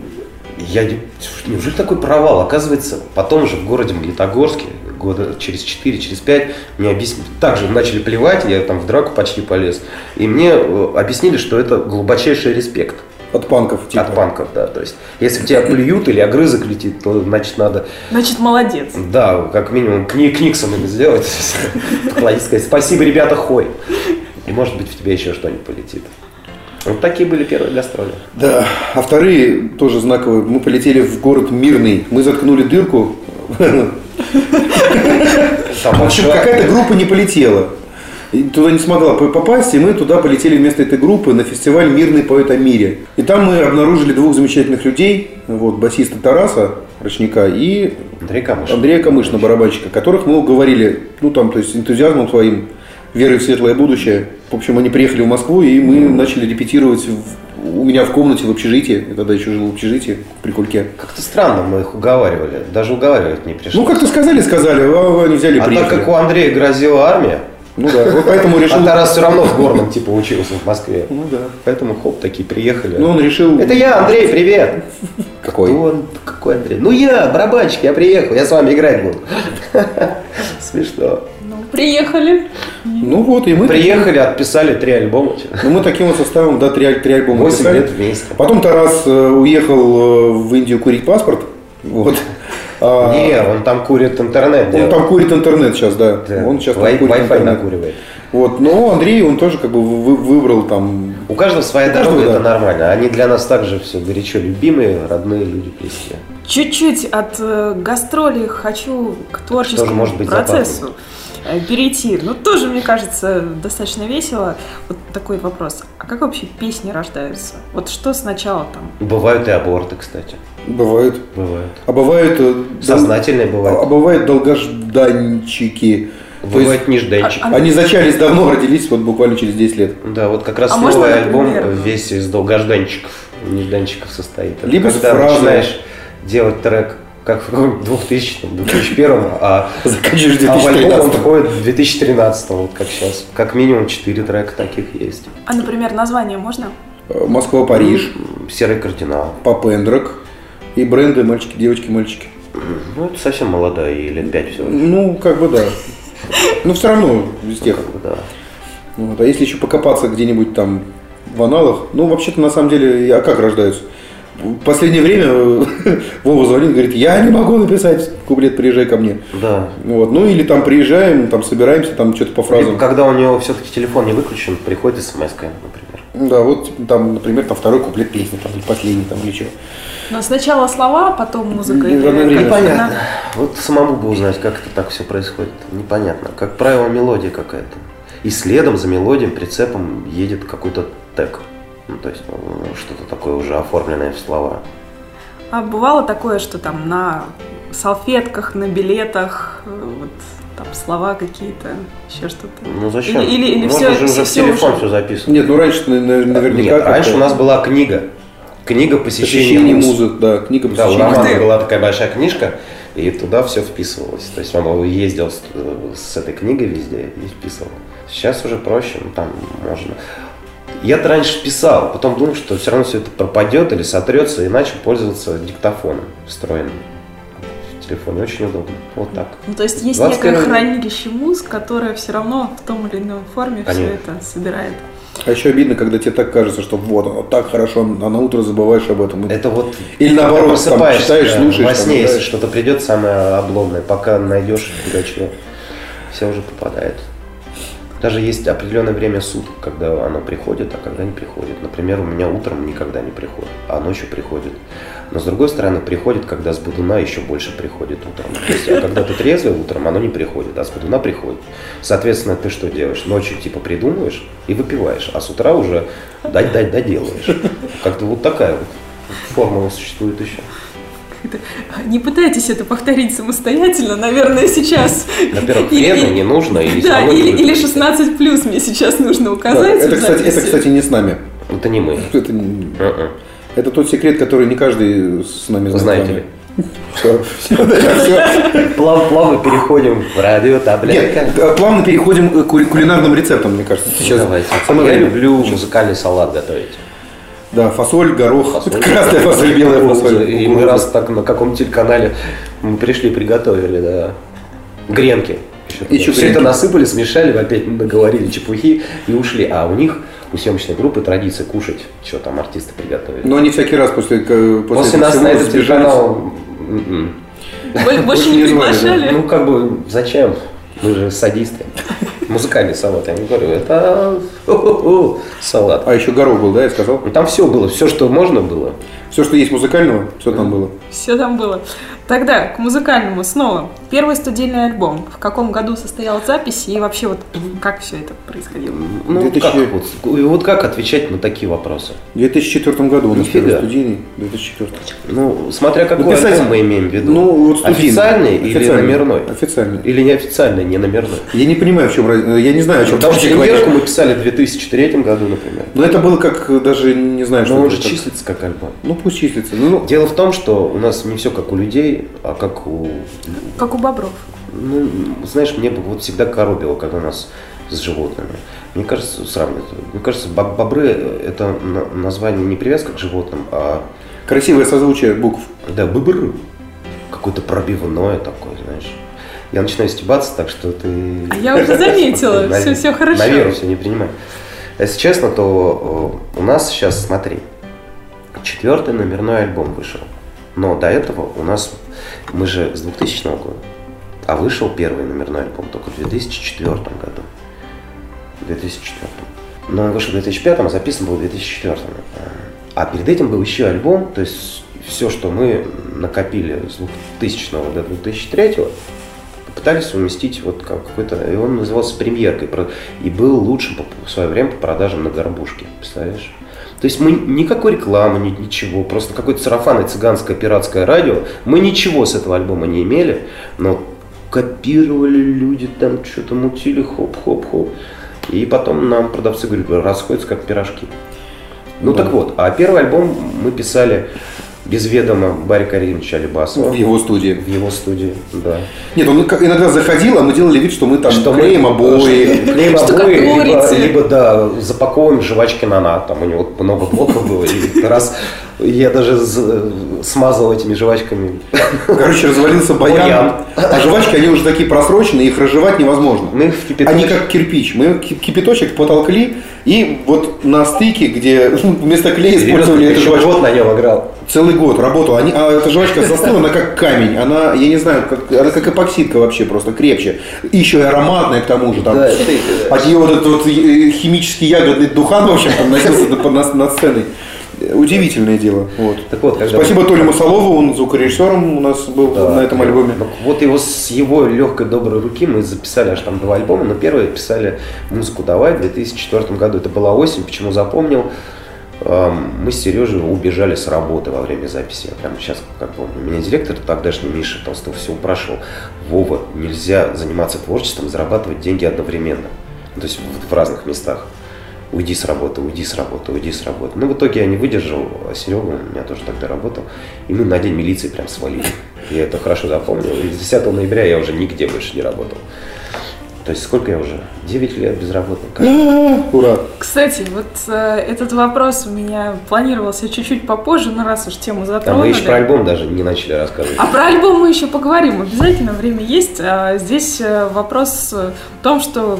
S4: я не- неужели такой провал? Оказывается, потом же в городе Магнитогорске, года через 4, через 5, мне объяснили, также начали плевать, я там в драку почти полез, и мне э, объяснили, что это глубочайший респект
S3: От панков. Типа.
S4: от панков, да, то есть, если тебя плюют или огрызок летит, то, значит, надо
S2: Значит, молодец.
S4: да, как минимум кни к Никсону сделать. Поклониться, сказать, спасибо, ребята, хой. И может быть в тебя еще что-нибудь полетит. Вот такие были первые гастроли.
S3: Да, а вторые тоже знаковые. Мы полетели в город Мирный. Мы заткнули дырку. В общем, какая-то группа не полетела. И туда не смогла по- попасть, и мы туда полетели вместо этой группы на фестиваль «Мирный поэт о мире». И там мы обнаружили двух замечательных людей, вот, басиста Тараса Рочника и
S4: Андрей Камыш.
S3: Андрея Камышина, барабанщика, которых мы уговорили, ну там, то есть энтузиазмом своим, верой в светлое будущее. В общем, они приехали в Москву, и мы начали репетировать в- у меня в комнате в общежитии. Я тогда еще жил в общежитии при Кульке.
S4: Как-то странно мы их уговаривали. Даже уговаривать не пришлось.
S3: Ну, как-то сказали, сказали, а они взяли
S4: а так
S3: приехали.
S4: как у Андрея грозила армия,
S3: Ну да, вот поэтому решил...
S4: а Тарас все равно в горном типа учился в Москве.
S3: Ну да.
S4: Поэтому хоп, такие приехали.
S3: Ну, он решил...
S4: Это я, Андрей, привет!
S3: Какой?
S4: Кто он? Какой Андрей? Ну я, барабанщик, я приехал, я с вами играть буду. Смешно.
S2: Ну, приехали.
S3: Ну вот, и мы...
S4: Приехали, отписали три альбома.
S3: Ну, мы таким вот составом, да, три, три альбома
S4: Восемь
S3: написали.
S4: лет вместе.
S3: Потом Тарас э, уехал э, в Индию курить паспорт. Вот. А,
S4: Не, он там курит интернет.
S3: Он
S4: делает.
S3: там курит интернет сейчас, да.
S4: Да.
S3: Он сейчас там
S4: Вай-
S3: курит
S4: Wi-Fi
S3: интернет.
S4: накуривает.
S3: Вот, но Андрей, он тоже как бы вы- выбрал там...
S4: У каждого своя
S3: У каждого,
S4: дорога, это
S3: да.
S4: нормально. Они для нас также все горячо любимые, родные люди, близкие.
S2: Чуть-чуть от э, гастролей хочу к творческому
S4: может быть
S2: процессу э, перейти. Ну, тоже, мне кажется, достаточно весело. Вот такой вопрос. А как вообще песни рождаются? Вот что сначала там?
S4: Бывают и аборты, кстати.
S3: Бывают.
S4: Бывают.
S3: А бывают... э, дол-
S4: Сознательные
S3: А, а
S4: бывают.
S3: бывают долгожданчики.
S4: Бывают
S3: есть
S4: нежданчики.
S2: а-
S3: они зачались давно, родились вот буквально через 10 лет.
S4: Да, вот как раз
S2: А
S4: новый
S2: можно,
S4: альбом
S2: например?
S4: весь из долгожданчиков, нежданчиков состоит. Это
S3: Либо
S4: когда
S3: фразы.
S4: начинаешь делать трек, как в 2000 2001 а,
S3: Заканчиваешь
S4: а в альбом он
S3: 2013.
S4: входит в 2013 вот как сейчас. Как минимум 4 трека таких есть.
S2: А, например, название можно?
S3: Э, Москва, Париж,
S4: Серый кардинал.
S3: Папендрак и бренды мальчики, девочки, мальчики.
S4: Ну, это совсем молодая, ей лет 5 всего. лишь.
S3: Ну, как бы да. Но все равно из тех.
S4: Как бы, да.
S3: Вот. А если еще покопаться где-нибудь там в аналах, ну, вообще-то, на самом деле, а как рождаются? В последнее время Вова звонит, говорит, я не могу написать куплет, приезжай ко мне.
S4: Да.
S3: Вот. Ну, или там приезжаем, там собираемся, там что-то по
S4: Либо
S3: фразам.
S4: когда у него все-таки телефон не выключен, приходит смс например.
S3: Да, вот там, например, там второй куплет песни, там, или последний, там, или что.
S2: Но сначала слова, потом музыка. Или как
S4: Непонятно.
S2: она?
S4: Вот самому бы узнать, как это так все происходит. Непонятно. Как правило, мелодия какая-то. И следом за мелодией, прицепом едет какой-то тег. Ну, то есть ну, что-то такое уже оформленное в слова.
S2: А бывало такое, что там на салфетках, на билетах, э, вот там слова какие-то, еще что-то.
S4: Ну зачем?
S2: Или, или, или
S4: Можно
S2: все,
S4: же уже в
S2: все
S4: телефон
S2: уже-
S4: все записывать.
S3: Нет, ну раньше на- на- наверняка...
S4: Нет, раньше у нас была книга. Книга посещения
S3: посещение
S4: муз.
S3: музык, да, книга
S4: Да, у
S3: посещения
S4: Романа была такая большая книжка, и туда все вписывалось. То есть он ездил с, с этой книгой везде и вписывал. Сейчас уже проще, ну там можно. Я-то раньше писал, потом думал, что все равно все это пропадет или сотрется, и начал пользоваться диктофоном встроенным в телефоне. Очень удобно. Вот так.
S2: Ну, то есть есть
S4: 21
S2: некое хранилище муз, которое все равно в том или иной форме все
S4: Конечно.
S2: это собирает.
S3: А еще обидно, когда тебе так кажется, что вот оно так хорошо, а на утро забываешь об этом.
S4: Это вот
S3: Или наоборот, там
S4: просыпаешься,
S3: читаешь, слушаешь,
S4: Во
S3: там,
S4: сне, если
S3: играешь.
S4: что-то придет самое обломное, пока найдешь Пугачева, все уже попадает. Даже есть определенное время суток, когда оно приходит, а когда не приходит. Например, у меня утром никогда не приходит, а ночью приходит. Но с другой стороны, приходит, когда с Будуна еще больше приходит утром. То есть, а когда ты трезвый утром, оно не приходит, а с Будуна приходит. Соответственно, ты что делаешь? Ночью типа придумываешь и выпиваешь, а с утра уже дать-дать доделаешь. Как-то вот такая вот формула существует еще.
S2: Не пытайтесь это повторить самостоятельно, наверное, сейчас.
S4: Во-первых, вредно, не нужно, и
S2: Да, или, или
S4: выпить.
S2: 16 плюс мне сейчас нужно
S3: Да,
S2: указать.
S3: это,
S2: в
S3: кстати, это, кстати, не с нами.
S4: Это не мы.
S3: Это, не-
S4: Мгм.
S3: это тот секрет, который не каждый с нами знает.
S4: Знаете ли.
S3: Все, все,
S4: Плав- плавно переходим в радио таблетка.
S3: э, плавно переходим к кули- кулинарным рецептам, мне кажется. Сейчас
S4: Давайте. Я
S3: время.
S4: люблю музыкальный салат готовить.
S3: Да, фасоль, горох,
S4: Фасоль.
S3: красная фасоль, белая фасоль.
S4: И мы раз так на каком телеканале мы пришли, приготовили, да. Гренки.
S3: Еще
S4: Все это насыпали, смешали, опять наговорили чепухи и ушли. А у них, у съемочной группы традиция кушать, что там артисты приготовили.
S3: Но они всякий раз после, после,
S4: После нас на этот телеканал.
S2: Больше, не приглашали.
S4: Ну, как бы, зачем? Мы же садисты. Музыкальный салат, я не говорю, это салат.
S3: А еще горох был, да, я сказал?
S4: Там все было, все, что можно было.
S3: Все, что есть музыкального, все там было.
S2: Все там было. Тогда к музыкальному снова. Первый студийный альбом. В каком году состоялась запись и вообще вот как все это происходило?
S4: Ну,
S3: 2000
S4: как, вот, и вот как отвечать на такие вопросы?
S3: В 2004 году у нас
S4: Нифига.
S3: первый студийный. 2004.
S4: Ну, смотря какой
S3: Ну, писать-
S4: альбом мы имеем в виду.
S3: Ну, вот студийный.
S4: Официальный или
S3: Официальный.
S4: номерной?
S3: Официальный.
S4: Или неофициальный, не номерной?
S3: Я не понимаю, в чем. Я не знаю, о чем
S4: Потому
S3: ты
S4: что «Премьерку» мы писали в 2003 году, например.
S3: Но это было как, даже не знаю, что
S4: Но он же числится как альбом.
S3: Ну, пусть числится. Ну,
S4: Дело в том, что у нас не все как у людей, а как у
S2: Как у Бобров.
S4: Ну, знаешь, мне бы вот всегда коробило, когда у нас с животными. Мне кажется, сравнивать. Мне кажется, боб- бобры – это на- название не привязка к животным, а
S3: красивое созвучие букв.
S4: да, бобры. Какое-то пробивное такое, знаешь. Я начинаю стебаться, так что ты...
S2: А я уже заметила,
S4: На-
S2: все, все хорошо.
S4: На веру все не принимай. Если честно, то э, у нас сейчас, смотри, четвертый номерной альбом вышел. Но до этого у нас, мы же с 2000 года, а вышел первый номерной альбом только в 2004 году. В 2004. Но он вышел в 2005, а записан был в 2004. А перед этим был еще альбом, то есть все, что мы накопили с 2000 до 2003, попытались уместить вот как какой-то, и он назывался премьеркой, и был лучшим в свое время по продажам на горбушке, представляешь? То есть мы никакой рекламы, ни- ничего, просто какое-то сарафанное цыганское пиратское радио, мы ничего с этого альбома не имели, но копировали люди, там что-то мутили, хоп-хоп-хоп. И потом нам продавцы говорят, расходятся как пиражки. Ну
S3: Да.
S4: так вот, а первый альбом мы писали без ведома Барри Каримовича Алибасова.
S3: В его студии.
S4: В его студии, да.
S3: Нет, он как- иногда заходил, а мы делали вид, что мы там
S4: Что мы-
S3: клеим обои.
S4: Клеим обои, либо, либо, да, запаковываем жвачки на на, там у него много блоков было, и раз я даже смазал этими жвачками.
S3: Короче, развалился баян. А жвачки, они уже такие просроченные, их разжевать невозможно.
S4: Мы их в кипяточек-
S3: Они как кирпич. Мы ки- кипяточек потолкли, и вот на стыке, где вместо клея использовали эту жвачку,
S4: год на нем играл.
S3: целый год работал. Они, а эта жвачка застыла, она как камень. Она, я не знаю, как, она как эпоксидка вообще, просто крепче. И еще и ароматная к тому же. Там,
S4: Да,
S3: от нее вот этот вот э, химический ягодный духан, в общем, там носился над сценой. Удивительное дело. Вот.
S4: Так вот, когда
S3: Спасибо
S4: мы-
S3: Толе Масолову, он звукорежиссером у нас был
S4: Да,
S3: на этом альбоме.
S4: Вот его с его легкой доброй руки мы записали аж там два альбома, но первые писали музыку «Давай» в 2004 году. Это была осень, почему запомнил. Эм, Мы с Сережей убежали с работы во время записи. Я прямо сейчас как помню. Меня директор тогдашний Миша Толстов все упрашивал. Вова, нельзя заниматься творчеством, зарабатывать деньги одновременно. То есть в разных местах. Уйди с работы, уйди с работы, уйди с работы. Ну, в итоге я не выдержал, а Серега у меня тоже тогда работал. И мы на день милиции прям свалили. Я это хорошо запомнил. И с 10 ноября я уже нигде больше не работал. То есть сколько я уже? 9 лет безработный. Как?
S3: Ура!
S2: Кстати, вот э, этот вопрос у меня планировался чуть-чуть попозже, но раз уж тему
S4: А
S2: затронули.
S4: мы еще про альбом даже не начали рассказывать.
S2: А про альбом мы еще поговорим, обязательно время есть. А здесь э, вопрос в том, что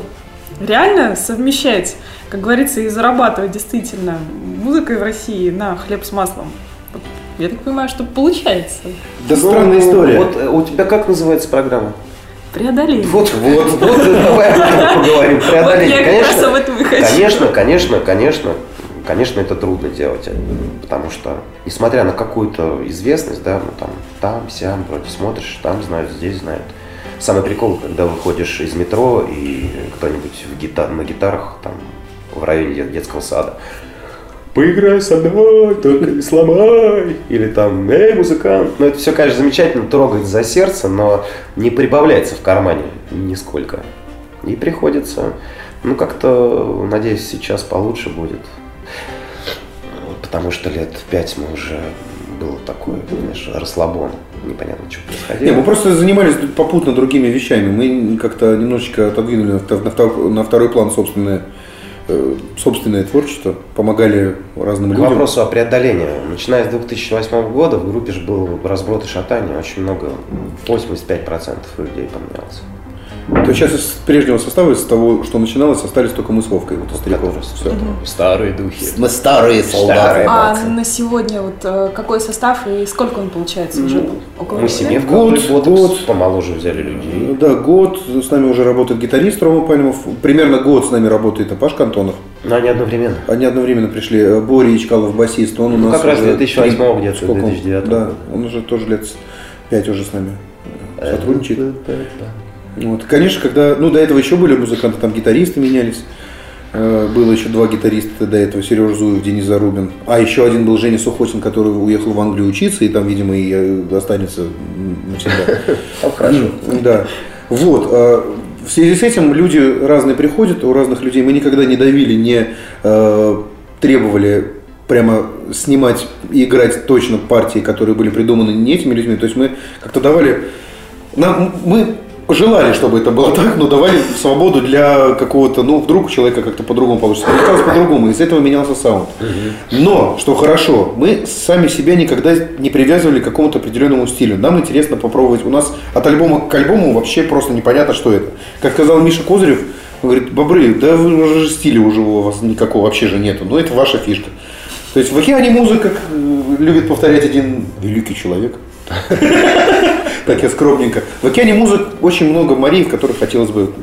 S2: реально совмещать, как говорится, и зарабатывать действительно музыкой в России на хлеб с маслом. Вот Я так понимаю, что получается.
S3: Да странная история.
S4: Вот э, у тебя как называется программа?
S2: Преодоление.
S4: Вот, вот, вот, давай об этом поговорим.
S2: Вот
S4: Преодоление.
S2: я как раз об этом и хочу.
S4: Конечно, конечно, конечно, конечно, это трудно делать, э, потому что, несмотря на какую-то известность, да, ну там, там, сям, вроде смотришь, там знают, здесь знают. Самый прикол, когда выходишь из метро и кто-нибудь в гита- на гитарах там в районе де- детского сада. Поиграй со мной, только не сломай. Или там, эй, музыкант. Ну, это все, конечно, замечательно, трогает за сердце, но не прибавляется в кармане нисколько. И приходится, ну, как-то, надеюсь, сейчас получше будет. Потому что лет пять мы уже был такой, знаешь, расслабон. Непонятно, что происходило.
S3: Не, мы просто занимались попутно другими вещами. Мы как-то немножечко отодвинули на втор- на втор- на второй план собственное, э, собственное творчество, помогали разным
S4: К
S3: людям.
S4: вопросу о преодолении. Начиная с 2008 года в группе же был разброд и шатание. Очень много, 85% людей поменялось.
S3: То сейчас из прежнего состава, из того, что начиналось, остались только мы с Вовкой, вот из стариков. Все.
S4: Старые духи.
S3: Мы старые
S4: солдаты.
S2: А на сегодня вот э, какой состав и сколько он получается уже? Около
S4: Мы
S2: года?
S4: семейка,
S3: Год,
S4: год,
S3: год.
S4: помоложе взяли людей.
S3: Да, год с нами уже работает гитарист Рома Пальмов. Примерно год с нами работает Паш Антонов.
S4: Но они одновременно.
S3: Они одновременно пришли. Боря Ичкалов, басист, он у
S4: Ну,
S3: нас
S4: как раз
S3: уже
S4: 2008
S3: три-
S4: где-то,
S3: сколько он?
S4: 2009.
S3: Да, он уже тоже лет пять уже с нами э, сотрудничает. Вот. Конечно, когда, ну, до этого еще были музыканты, там гитаристы менялись. Э, Было еще два гитариста до этого, Сережа Зуев, Денис Зарубин. А еще один был Женя Сухотин, который уехал в Англию учиться, и там, видимо, и э, останется навсегда.
S4: Хорошо.
S3: Да. Вот. а, В связи с этим люди разные приходят, у разных людей мы никогда не давили, не э, требовали прямо снимать и играть точно партии, которые были придуманы не этими людьми. То есть мы как-то давали... Нам, мы желали, чтобы это было так, но давали свободу для какого-то, ну, вдруг у человека как-то по-другому получится. Получалось по-другому, из этого менялся саунд. Но, что хорошо, мы сами себя никогда не привязывали к какому-то определенному стилю. Нам интересно попробовать. У нас от альбома к альбому вообще просто непонятно, что это. Как сказал Миша Козырев, он говорит, бобры, да вы уже же стиля уже у вас никакого вообще же нету. Но это ваша фишка. То есть в океане музыка, как э, любит повторять один великий человек. Так я скромненько. В океане музык очень много морей, в которых хотелось бы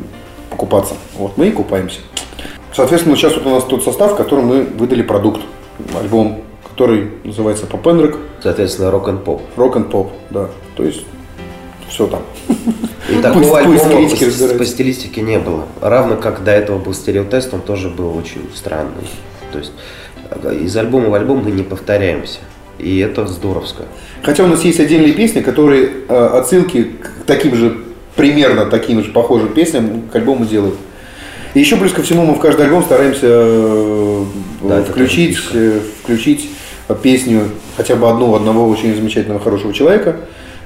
S3: покупаться. Вот мы и купаемся. Соответственно, сейчас вот у нас тот состав, в котором мы выдали продукт. Альбом, который называется Pop and Rock,
S4: Соответственно, рок-н-поп.
S3: Rock and Pop, да. То есть все там.
S4: И такого альбома по стилистике не было. Равно как до этого был стереотест, он тоже был очень странный. То есть э, из альбома в альбом мы не повторяемся. И это здоровско.
S3: Хотя у нас есть отдельные песни, которые э, отсылки к таким же, примерно таким же похожим песням к альбому делают. И еще плюс ко всему мы в каждый альбом стараемся э,
S4: Да,
S3: включить, э, включить песню хотя бы одну одного очень замечательного, хорошего человека.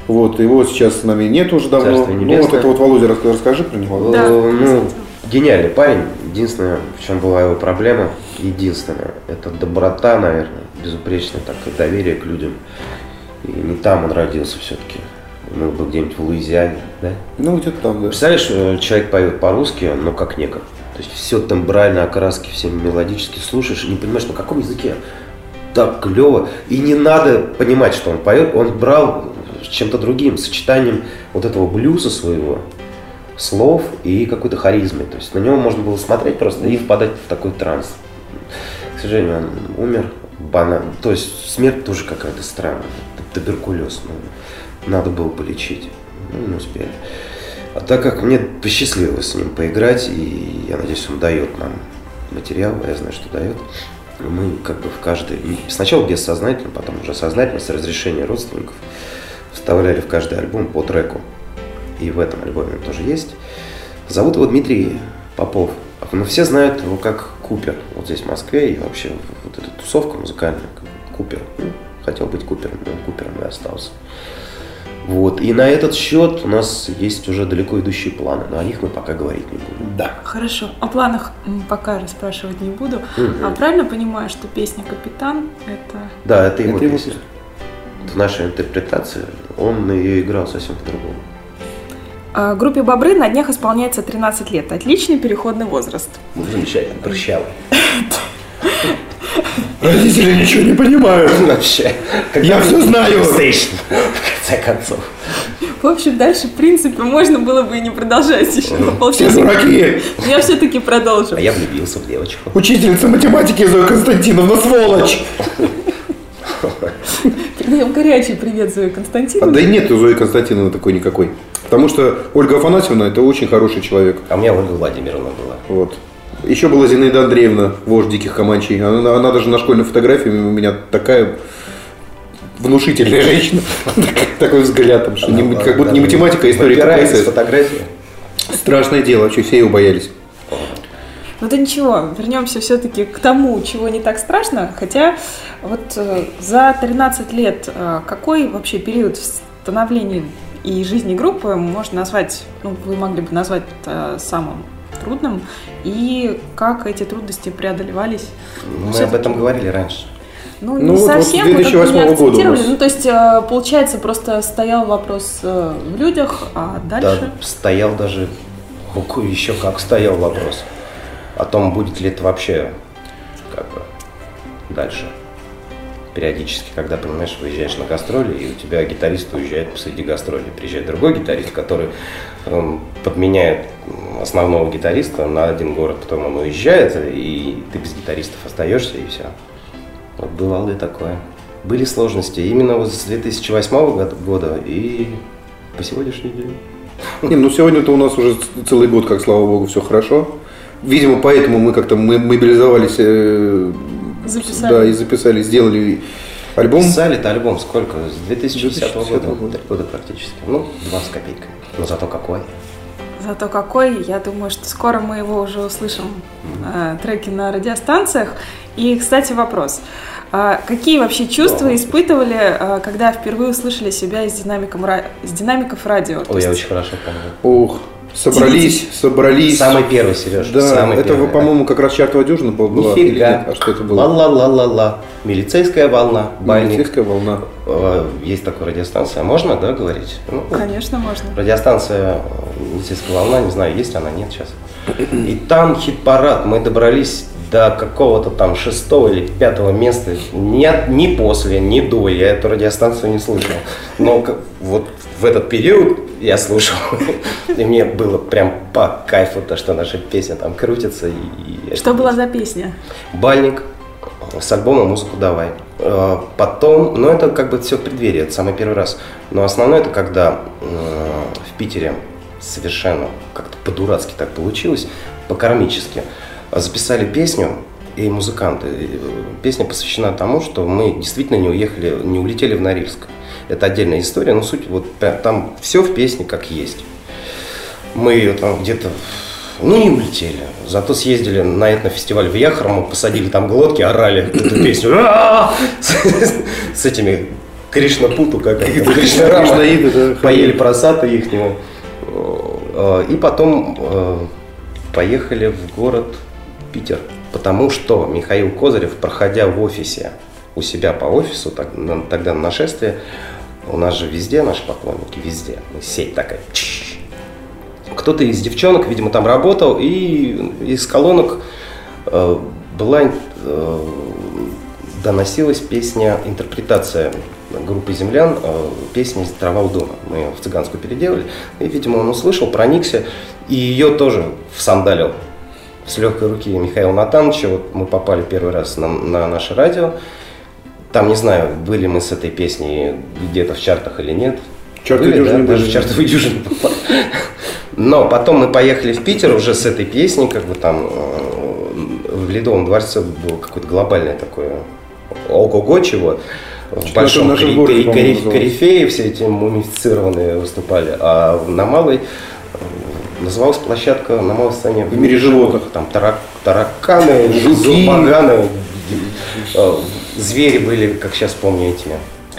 S3: Вот, его сейчас с нами нет уже давно. Ну, вот это вот Володя, рас- расскажи про него.
S2: Да,
S4: Э, ну. Гениальный парень. Единственное, в чем была его проблема, единственное, это доброта, наверное, безупречное такое доверие к людям. И не там он родился все-таки. Он был где-нибудь в Луизиане, да?
S3: Ну, где-то там, да.
S4: Представляешь, э, человек поет по-русски, но как некор. То есть все тембрально, окраски, все мелодически слушаешь и не понимаешь, на каком языке. Так клево. И не надо понимать, что он поет. Он брал чем-то другим, сочетанием вот этого блюза своего, слов и какой-то харизмы. То есть на него можно было смотреть просто и впадать в такой транс. К сожалению, он умер. Бана... То есть смерть тоже какая-то странная. Туберкулез. Ну, надо было полечить. Ну, не успели. А так как мне посчастливилось с ним поиграть, и я надеюсь, он дает нам материал, я знаю, что дает, мы как бы в каждый, сначала бессознательно, потом уже сознательно, с разрешения родственников, вставляли в каждый альбом по треку. И в этом альбоме он тоже есть. Зовут его Дмитрий Попов. Но все знают его как Купер. Вот здесь в Москве и вообще вот эта тусовка музыкальная, как Купер. Ну, хотел быть Купером, но Купером и остался. Вот. И на этот счет у нас есть уже далеко идущие планы, но о них мы пока говорить не будем.
S3: Да.
S2: Хорошо. О планах пока расспрашивать не буду.
S4: Мгм.
S2: А правильно понимаю, что песня «Капитан» — это...
S4: Да, это его
S3: Это его
S4: песня. Это наша интерпретация. Он ее играл совсем по-другому.
S2: А, Группе «Бобры» на днях исполняется 13 лет. Отличный переходный возраст.
S4: Ну, замечательно, прыщавый.
S3: Родители ничего не понимают.
S4: Вообще.
S3: Я все знаю.
S4: В конце концов.
S2: В общем, дальше, в принципе, можно было бы и не продолжать еще.
S3: Все дураки.
S2: я все-таки продолжу.
S4: А я влюбился в девочку.
S3: Учительница математики Зоя Константиновна, сволочь.
S2: Передаем горячий привет Зое
S3: А,
S2: Константиновне.
S3: да и нет у Зои Константиновны такой никакой. Потому что Ольга Афанасьевна это очень хороший человек.
S4: А у меня Ольга Владимировна была.
S3: Вот. Еще была Зинаида Андреевна, вождь диких команчей. Она, она даже на школьной фотографии у меня такая внушительная женщина. Такой взгляд, там, что не- как будто не математика, а история КПСС.
S4: фотографии.
S3: Страшное дело, вообще все его боялись.
S2: Ну да ничего, вернемся все-таки к тому, чего не так страшно. Хотя вот э, за 13 лет э, какой вообще период в становлении и жизни группы можно назвать, ну вы могли бы назвать э, самым трудным, и как эти трудности преодолевались?
S4: Мы об этом говорили раньше.
S2: Ну,
S3: Ну
S2: не
S3: вот- вот
S2: совсем, мы бы
S3: 2008
S2: не
S3: года.
S2: Ну, то есть, э, получается, просто стоял вопрос э, в людях, а дальше...
S4: Да, стоял даже, Ку- еще как стоял вопрос о том, будет ли это вообще как бы дальше. Периодически, когда, понимаешь, выезжаешь на гастроли, и у тебя гитарист уезжает посреди гастроли. Приезжает другой гитарист, который эм, подменяет основного гитариста на один город, потом он уезжает, и ты без гитаристов остаешься, и все. Вот бывало и такое. Были сложности именно вот с 2008 года- и по сегодняшний день.
S3: Не, ну сегодня-то у нас уже целый год, как слава богу, все хорошо. Видимо, поэтому мы как-то мы мобилизовались, э,
S2: Записали.
S3: да, и записали, сделали альбом.
S4: Писали-то альбом сколько? С 2010
S3: 2010
S4: года.
S3: года.
S4: Три года практически. Ну, два с копейками. Но зато какой.
S2: Зато какой, я думаю, что скоро мы его уже услышим э, треки на радиостанциях. И, кстати, вопрос. А какие вообще чувства
S4: Да.
S2: испытывали, э, когда впервые услышали себя из, динамиком, ра- из динамиков радио?
S4: Ой, я
S2: есть-
S4: очень хорошо помню.
S3: Ох, собрались, собрались.
S4: Самый первый, Сереж.
S3: Да,
S4: самый
S3: это,
S4: первый.
S3: по-моему, как раз чартовая дюжина была.
S4: Нифига.
S3: А что это было?
S4: Ла-ла-ла-ла-ла. Милицейская волна. Бальник.
S3: Милицейская волна.
S4: Э, Есть такая радиостанция. Можно, да, говорить? Ну,
S2: Конечно, можно.
S4: Радиостанция э, «Милицейская волна», не знаю, есть она, нет сейчас. И там хит-парад, мы добрались до какого-то там шестого или пятого места. Нет, ни после, ни до, я эту радиостанцию не слушал. Но вот в этот период я слушал, и мне было прям по кайфу то, что наша песня там крутится. И, и
S2: Что была за песня?
S4: Бальник с альбома «Музыку давай». Э, Потом, ну это как бы все в преддверии, это самый первый раз. Но основное это когда э, в Питере совершенно как-то по-дурацки так получилось, по-кармически, записали песню и музыканты. Э, Песня посвящена тому, что мы действительно не уехали, не улетели в Норильск. Это отдельная история, но суть вот там все в песне как есть. Мы ее там где-то Ну, не улетели. Зато съездили на этнофестиваль в Яхрому, посадили там глотки, орали эту песню. С этими Кришна Путу, как это, Кришна Рама.
S3: Кришнаиды, да,
S4: Поели просата их него. И потом э, поехали в город Питер. Потому что Михаил Козырев, проходя в офисе, у себя по офису, тогда на нашествие, у нас же везде наши поклонники, везде. Сеть такая. Кто-то из девчонок, видимо, там работал, и из колонок э, была э, доносилась песня, интерпретация группы землян, э, песни «Трава у дома». Мы ее в цыганскую переделали. И, видимо, он услышал, проникся, и ее тоже всандалил с легкой руки Михаила Натановича. Вот мы попали первый раз на, на наше радио. Там, не знаю, были мы с этой песней где-то в чартах или нет.
S3: Чарты
S4: Были, да,
S3: дюжины
S4: даже
S3: были.
S4: в чартовые дюжины. Но потом мы поехали в Питер уже с этой песней, как бы там э, в Ледовом дворце было какое-то глобальное такое ого-го чего. В большом корифеи все эти мумифицированные выступали, а на малой называлась площадка на малой сцене
S3: В мире животных.
S4: Там тарак- тараканы,
S3: Жуки.
S4: баганы, звери были, как сейчас помню, этими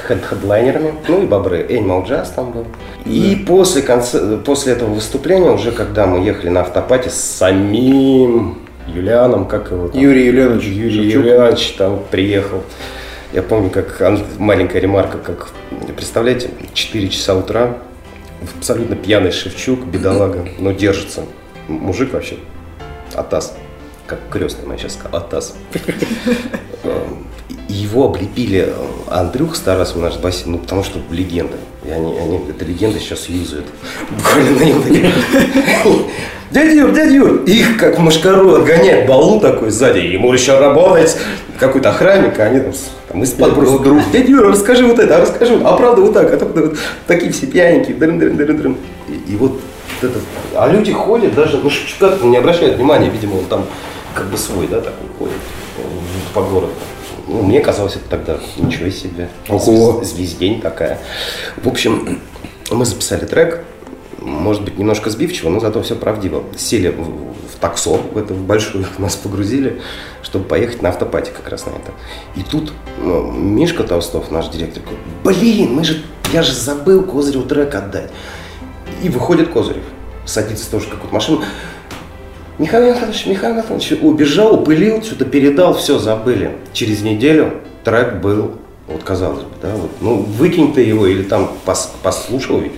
S4: хед- хедлайнерами, ну и бобры, Animal Jazz там был. И после, конца, после этого выступления, уже когда мы ехали на автопате с самим Юлианом, как его там,
S3: Юрий Юлианович
S4: Юрий
S3: Шевчук.
S4: Юлианович там приехал. Я помню, как маленькая ремарка, как, представляете, 4 часа утра, абсолютно пьяный Шевчук, бедолага, но держится. Мужик вообще, атас, как крестный, я сейчас сказал, атас. И Его облепили э, Андрюх Старасов, наш басист, ну, потому что легенда. И они, они это легенда сейчас юзают. Буквально на такие, Дядя Юр, дядя Юр! Их как мошкару отгоняет балу такой сзади. Ему еще работать какой-то охранник, а они там, там из-под просто друг. Дядя Юра, расскажи вот это, а расскажи, а правда вот так, а так вот, такие все пьяненькие, дрын дрын дрын дрын И, и вот это, а люди ходят даже, ну Шевчука не обращают внимания, видимо, он там как бы свой, да, такой ходит э, по городу. Ну, мне казалось, это тогда ничего себе.
S3: Ого.
S4: Звез- Звездень такая. В общем, мы записали трек, может быть, немножко сбивчиво, но зато все правдиво. Сели в, в таксо, в эту в большую, нас погрузили, чтобы поехать на автопате как раз на это. И тут ну, Мишка Толстов, наш директор, говорит, блин, мы же, я же забыл Козыреву трек отдать. И выходит Козырев, садится тоже в какую-то машину. Михаил Анатольевич, Михаил Анатольевич убежал, упылил, что-то передал, все, забыли. Через неделю трек был, вот казалось бы, да, вот, ну выкинь ты его или там пос- послушал ведь,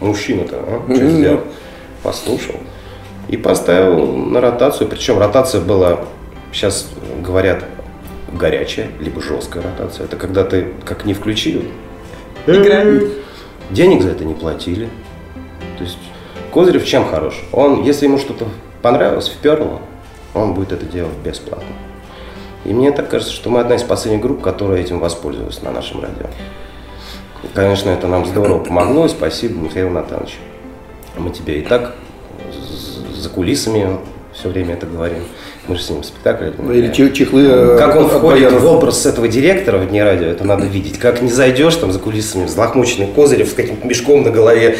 S4: мужчина-то, а, что сделал? Послушал и поставил на ротацию, причем ротация была, сейчас говорят, горячая, либо жесткая ротация. Это когда ты как не включил, денег за это не платили. То есть Козырев чем хорош? Он, если ему что-то понравилось, вперло, он будет это делать бесплатно. И мне так кажется, что мы одна из последних групп, которая этим воспользовалась на нашем радио. И, конечно, это нам здорово помогло, и спасибо Михаилу Натановичу. Мы тебе и так за кулисами все время это говорим. Мы же с ним спектакль.
S3: Или че- чехлы э,
S4: Как он входит в образ этого директора в Дне радио, это надо видеть. Как не зайдешь там за кулисами, взлохмоченный Козырев с каким-то мешком на голове.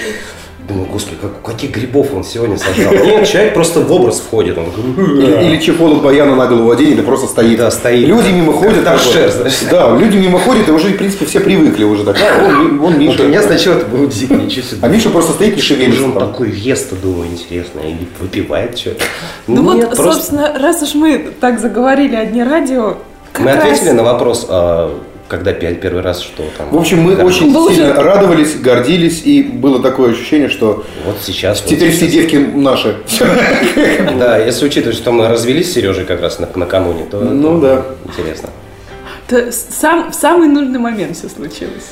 S4: Думаю, господи, как, каких грибов он сегодня сожрал. Нет, человек просто в образ входит. Он такой,
S3: Или, чехол от баяна на голову оденет и просто стоит.
S4: Да, стоит.
S3: Люди мимо ходят.
S4: Торшер, знаешь.
S3: Да, люди мимо ходят, и уже, в принципе, все привыкли уже. Так, а, он, он Миша.
S4: Вот у меня сначала это было дико, ничего себе.
S3: А Миша просто стоит, не
S4: Что
S3: шевелится.
S4: он
S3: там.
S4: такой ест, думаю, интересно, или выпивает что-то.
S2: Ну
S4: Нет,
S2: вот, собственно, раз уж мы так заговорили о Дне радио,
S4: Мы ответили на вопрос, а, когда пе- первый раз, что там.
S3: В общем, мы очень
S2: Было
S3: сильно радовались, гордились, и было такое ощущение, что
S4: Вот сейчас. вот
S3: теперь все
S4: сейчас.
S3: девки наши.
S4: Да, если учитывать, что мы развелись с Сережей как раз на- накануне, то
S3: Ну да.
S4: интересно.
S2: Сам, в самый нужный момент все случилось.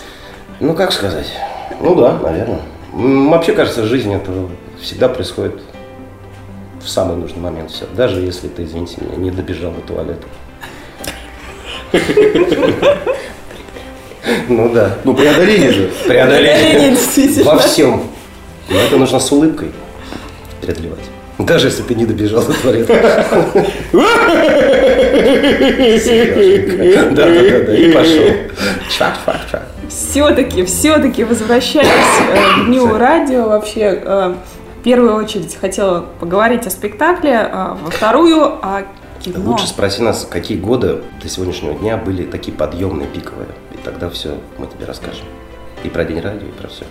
S4: Ну, как сказать? Ну да, наверное. Вообще, кажется, жизнь это всегда происходит в самый нужный момент все. Даже если ты, извините меня, не добежал до туалета. Ну да.
S3: Ну, преодоление же.
S2: Преодоление,
S4: во всем. Но это нужно с улыбкой преодолевать. Даже если ты не добежал до туалета. Да, да, да, да. И пошел. Чак, чак, чак.
S2: Все-таки, все-таки возвращаясь э, к Дню радио, вообще, э, в первую очередь хотела поговорить о спектакле, а во вторую о кино.
S4: Лучше спроси нас, какие годы до сегодняшнего дня были такие подъемные, пиковые. Тогда все мы тебе расскажем. И про День радио, и про все.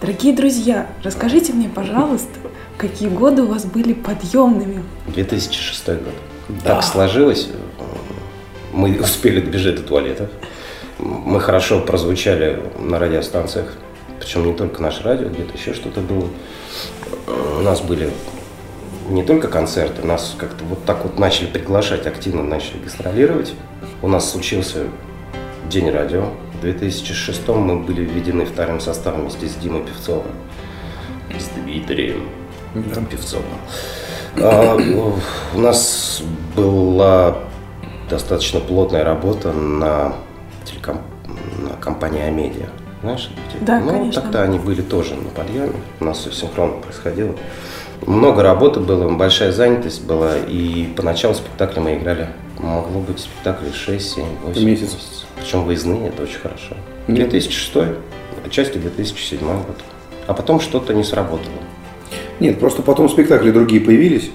S2: Дорогие друзья, расскажите мне, пожалуйста, какие годы у вас были подъемными?
S4: 2006 год. Так сложилось. Мы успели добежать до туалета. Мы хорошо прозвучали на радиостанциях. Причем не только наше радио, где-то еще что-то было. У нас были не только концерты, нас как-то вот так вот начали приглашать, активно начали гастролировать. У нас случился День радио. В 2006 мы были введены вторым составом вместе с Димой Певцовым. С Дмитрием Певцовым. А, у нас была достаточно плотная работа на, телеком... на компании Амедиа. Знаешь, где?
S2: Да,
S4: ну,
S2: конечно.
S4: тогда они были тоже на подъеме. У нас все синхронно происходило. Много работы было, большая занятость была. И поначалу спектакли мы играли. Могло быть спектаклей 6, 7, 8
S3: Месяц.
S4: месяцев. Причем выездные, это очень хорошо.
S3: Нет.
S4: 2006, отчасти 2007 год. А потом что-то не сработало.
S3: Нет, просто потом спектакли другие появились.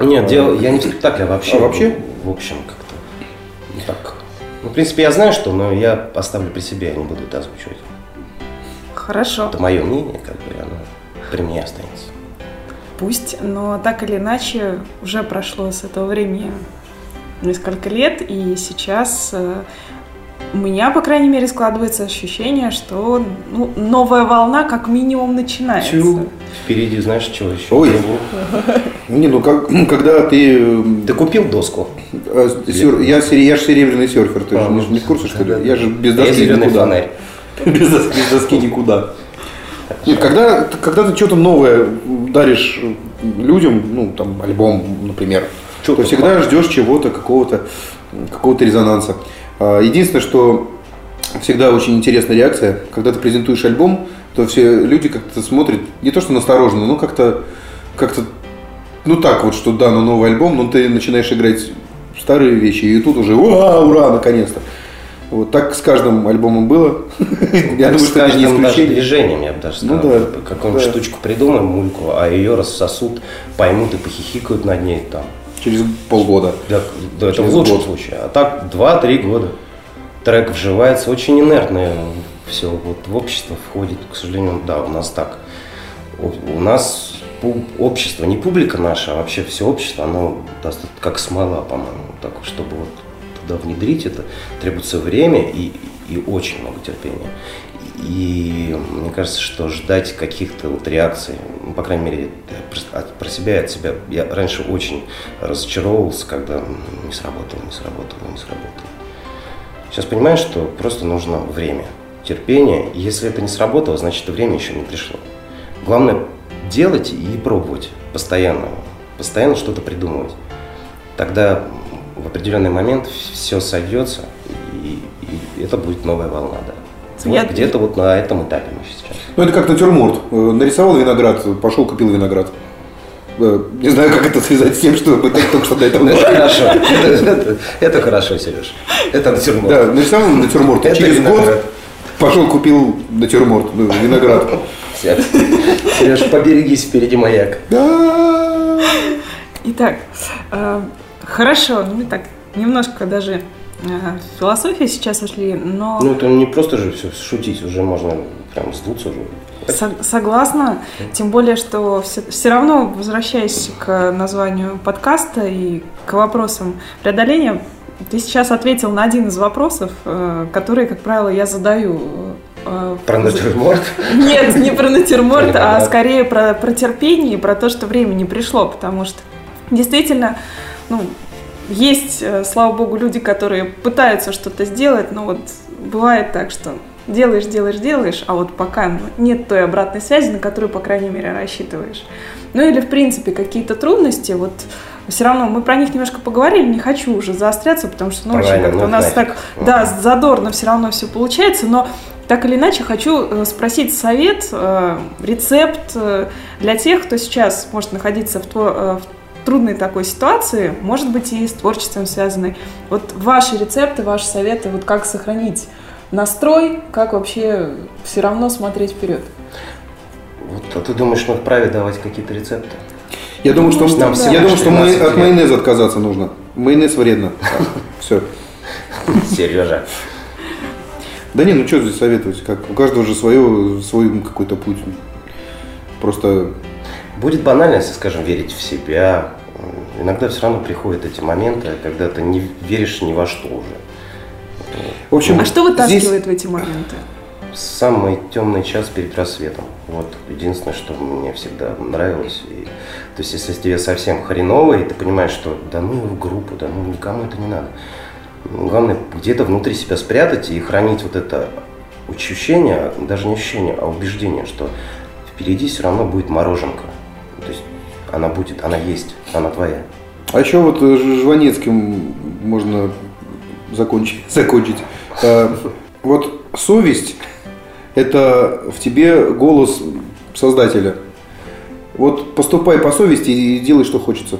S4: Нет, дело, я не в спектакле, а вообще.
S3: А вообще?
S4: В общем, как-то. Ну, так. Ну, в принципе, я знаю, что, но я оставлю при себе, я не буду это озвучивать.
S2: Хорошо,
S4: Это мое мнение, как бы, оно при мне останется.
S2: пусть, но так или иначе уже прошло с этого времени несколько лет, и сейчас э, у меня, по крайней мере, складывается ощущение, что ну, новая волна как минимум начинается.
S3: Чу.
S4: Впереди, знаешь, чего еще?
S3: Ой. Не, ну как, когда ты... э,
S4: Ты купил доску?
S3: э, сер- я, сере- я же серебряный серфер, ты же не, не в курсе, что ли? Я же без
S4: Я
S3: доски
S4: зеленый
S3: никуда.
S4: фонарь.
S3: Без доски, без доски никуда. Нет, когда, когда ты что-то новое даришь людям, ну, там, альбом, например,
S4: Чё-то
S3: то всегда ждешь чего-то, какого-то какого резонанса. А, Единственное, что всегда очень интересная реакция, когда ты презентуешь альбом, то все люди как-то смотрят, не то что настороженно, но как-то, как-то, ну так вот, что да, ну новый альбом, но ты начинаешь играть старые вещи, и тут уже ура, ура, наконец-то. Вот так с каждым альбомом было. Я думаю,
S4: С
S3: что это не исключение.
S4: движением, я бы даже
S3: Ну
S4: сказал.
S3: да,
S4: Какую-нибудь
S3: да.
S4: штучку придумаем, мульку, а ее рассосут, поймут и похихикают над ней там.
S3: Через полгода.
S4: Да, да, это в лучшем
S3: год.
S4: случае. А так 2-3 года. Трек вживается очень инертно. Все вот в общество входит, к сожалению, да, у нас так. У, нас общество, не публика наша, а вообще все общество, оно достаточно как смола, по-моему. Так, чтобы вот туда внедрить это, требуется время и, и очень много терпения. И мне кажется, что ждать каких-то вот реакций, ну, по крайней мере, я про- себя и от себя, я раньше очень разочаровывался, когда не сработало, не сработало, не сработало. Сейчас понимаю, что просто нужно время, терпение. И Если это не сработало, значит время еще не пришло. Главное делать и пробовать постоянно, постоянно что-то придумывать. Тогда в определенный момент все сойдется, и, и это будет новая волна, да. Вот
S2: Я-
S4: где-то вот на этом этапе мы сейчас.
S3: Ну, это как натюрморт. Э, Нарисовал виноград, пошел купил виноград. Э, Не знаю, как это связать с тем, что мы только что до этого
S4: Это
S3: говорили.
S4: хорошо, это, это- это хорошо, Сереж. Это натюрморт.
S3: Да, нарисовал натюрморт.
S4: Это
S3: Через год пошел купил натюрморт, ну, виноград.
S4: Сереж, поберегись, впереди маяк.
S3: Да.
S2: Итак, э, хорошо, мы так немножко даже э, в философию сейчас ушли, но
S4: Ну, это не просто же все шутить, уже можно прям сдуться уже.
S2: Со- Согласна, тем более, что все, равно, возвращаясь к названию подкаста и к вопросам преодоления, ты сейчас ответил на один из вопросов, э, которые, как правило, я задаю. э,
S4: Про натюрморт.
S2: Нет, не про натюрморт, а скорее про, про терпение и про то, что время не пришло, потому что действительно, ну, есть, э, слава богу, люди, которые пытаются что-то сделать, но вот бывает так, что делаешь, делаешь, делаешь, а вот пока ну, нет той обратной связи, на которую, по крайней мере, рассчитываешь. Ну или, в принципе, какие-то трудности, вот все равно мы про них немножко поговорили, не хочу уже заостряться, потому что, ну, очень как-то
S4: ну,
S2: у нас
S4: нафиг.
S2: так, да, задорно все равно все получается, но так или иначе хочу э, спросить совет, э, рецепт для тех, кто сейчас может находиться в, тво- э, в трудной такой ситуации, может быть и с творчеством связанной. Вот ваши рецепты, ваши советы, вот как сохранить настрой, как вообще все равно смотреть вперед.
S4: Вот А ты думаешь, мы вправе давать какие-то рецепты?
S3: Я думаю, что,
S4: Нам
S3: я
S4: всем
S3: думаю, что
S4: 13
S3: мы от майонеза отказаться нужно. Майонез вредно. Все.
S4: Сережа.
S3: Да не, ну что здесь советовать? Как, у каждого же свое, свой какой-то путь. Просто
S4: Будет банально, если, скажем, верить в себя. Иногда все равно приходят эти моменты, когда ты не веришь ни во что уже.
S3: В общем,
S2: А что
S3: здесь-
S2: вытаскивает в эти моменты?
S4: Самый темный час перед рассветом. Вот единственное, что мне всегда нравилось. И, то есть, если тебе совсем хреново, и ты понимаешь, что да ну в группу, да ну никому это не надо. Главное, где-то внутри себя спрятать и хранить вот это ощущение, даже не ощущение, а убеждение, что впереди все равно будет мороженка. То есть она будет, она есть, она твоя.
S3: А еще вот э, Жванецким можно закончить. закончить. Э, Вот совесть – это в тебе голос Создателя. Вот поступай по совести и делай, что хочется.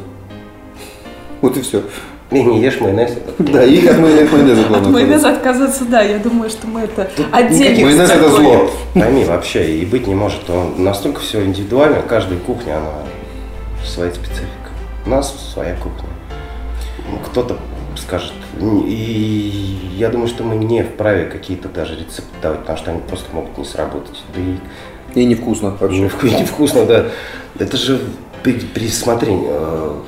S3: Вот и все.
S4: И не ешь майонез.
S3: Да, и от майонеза, от майонеза
S2: От
S3: главное.
S2: майонеза отказаться, да, я думаю, что мы это отдельно.
S3: Майонез – это зло.
S4: Пойми, вообще и быть не может. Он настолько все индивидуально, каждая кухня, она своя специфика. У нас своя кухня. Ну, Кто-то скажет. И я думаю, что мы не вправе какие-то даже рецепты давать, потому что они просто могут не сработать. Да и
S3: И невкусно вообще.
S4: Невку- невкусно, да. Это же при, при смотри, э,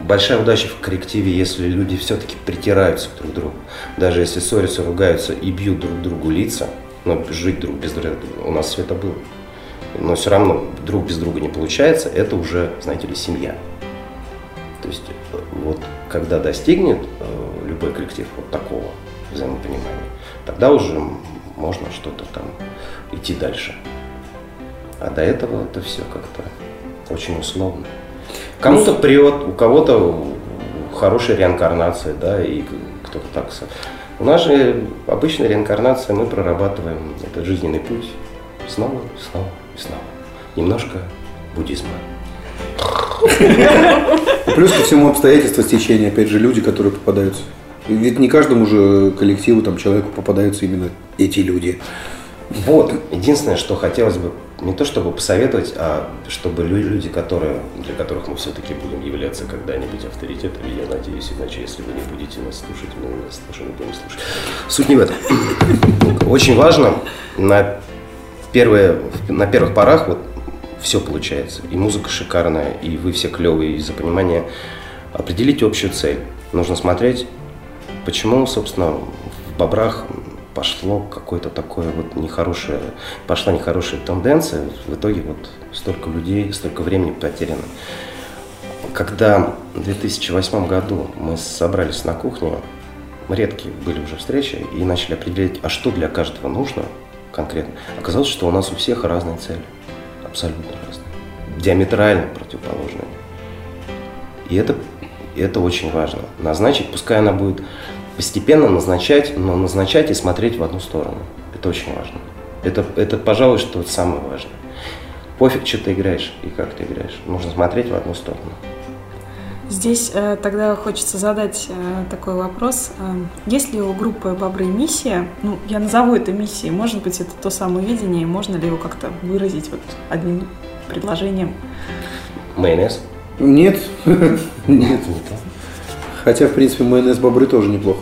S4: большая удача в коллективе, если люди все-таки притираются друг к другу. Даже если ссорятся, ругаются и бьют друг другу лица, но жить друг без друга, у нас все это было. Но все равно друг без друга не получается, это уже, знаете ли, семья. То есть э, вот когда достигнет э, любой коллектив вот такого взаимопонимания, тогда уже можно что-то там идти дальше. А до этого это все как-то очень условно. Кому-то прет, у кого-то хорошая реинкарнация, да, и кто-то так. У нас же обычная реинкарнация, мы прорабатываем этот жизненный путь снова и снова. Немножко буддизма.
S3: Плюс ко всему обстоятельства стечения, опять же, люди, которые попадаются. Ведь не каждому же коллективу, там, человеку попадаются именно эти люди.
S4: Вот, единственное, что хотелось бы не то чтобы посоветовать, а чтобы лю- люди, которые, для которых мы все-таки будем являться когда-нибудь авторитетами, я надеюсь, иначе, если вы не будете нас слушать, мы нас тоже не будем слушать. Суть не в этом. Очень важно на, первые, на первых порах вот все получается. И музыка шикарная, и вы все клевые из-за понимания. Определить общую цель. Нужно смотреть, почему, собственно, в бобрах пошло какое-то такое вот нехорошее, пошла нехорошая тенденция, в итоге вот столько людей, столько времени потеряно. Когда в 2008 году мы собрались на кухне, редкие были уже встречи, и начали определять, а что для каждого нужно конкретно. Оказалось, что у нас у всех разные цели, абсолютно разные, диаметрально противоположные. И это, и это очень важно. Назначить, пускай она будет постепенно назначать, но назначать и смотреть в одну сторону. Это очень важно. Это, это пожалуй, что самое важное. Пофиг, что ты играешь и как ты играешь. Нужно смотреть в одну сторону.
S2: Здесь э, тогда хочется задать э, такой вопрос. Э, есть ли у группы «Бобры» миссия? Ну, я назову это миссией. Может быть, это то самое видение, и можно ли его как-то выразить вот одним предложением?
S4: Майонез.
S3: Нет, нет.
S4: Не то.
S3: Хотя, в принципе, майонез бобры тоже неплохо.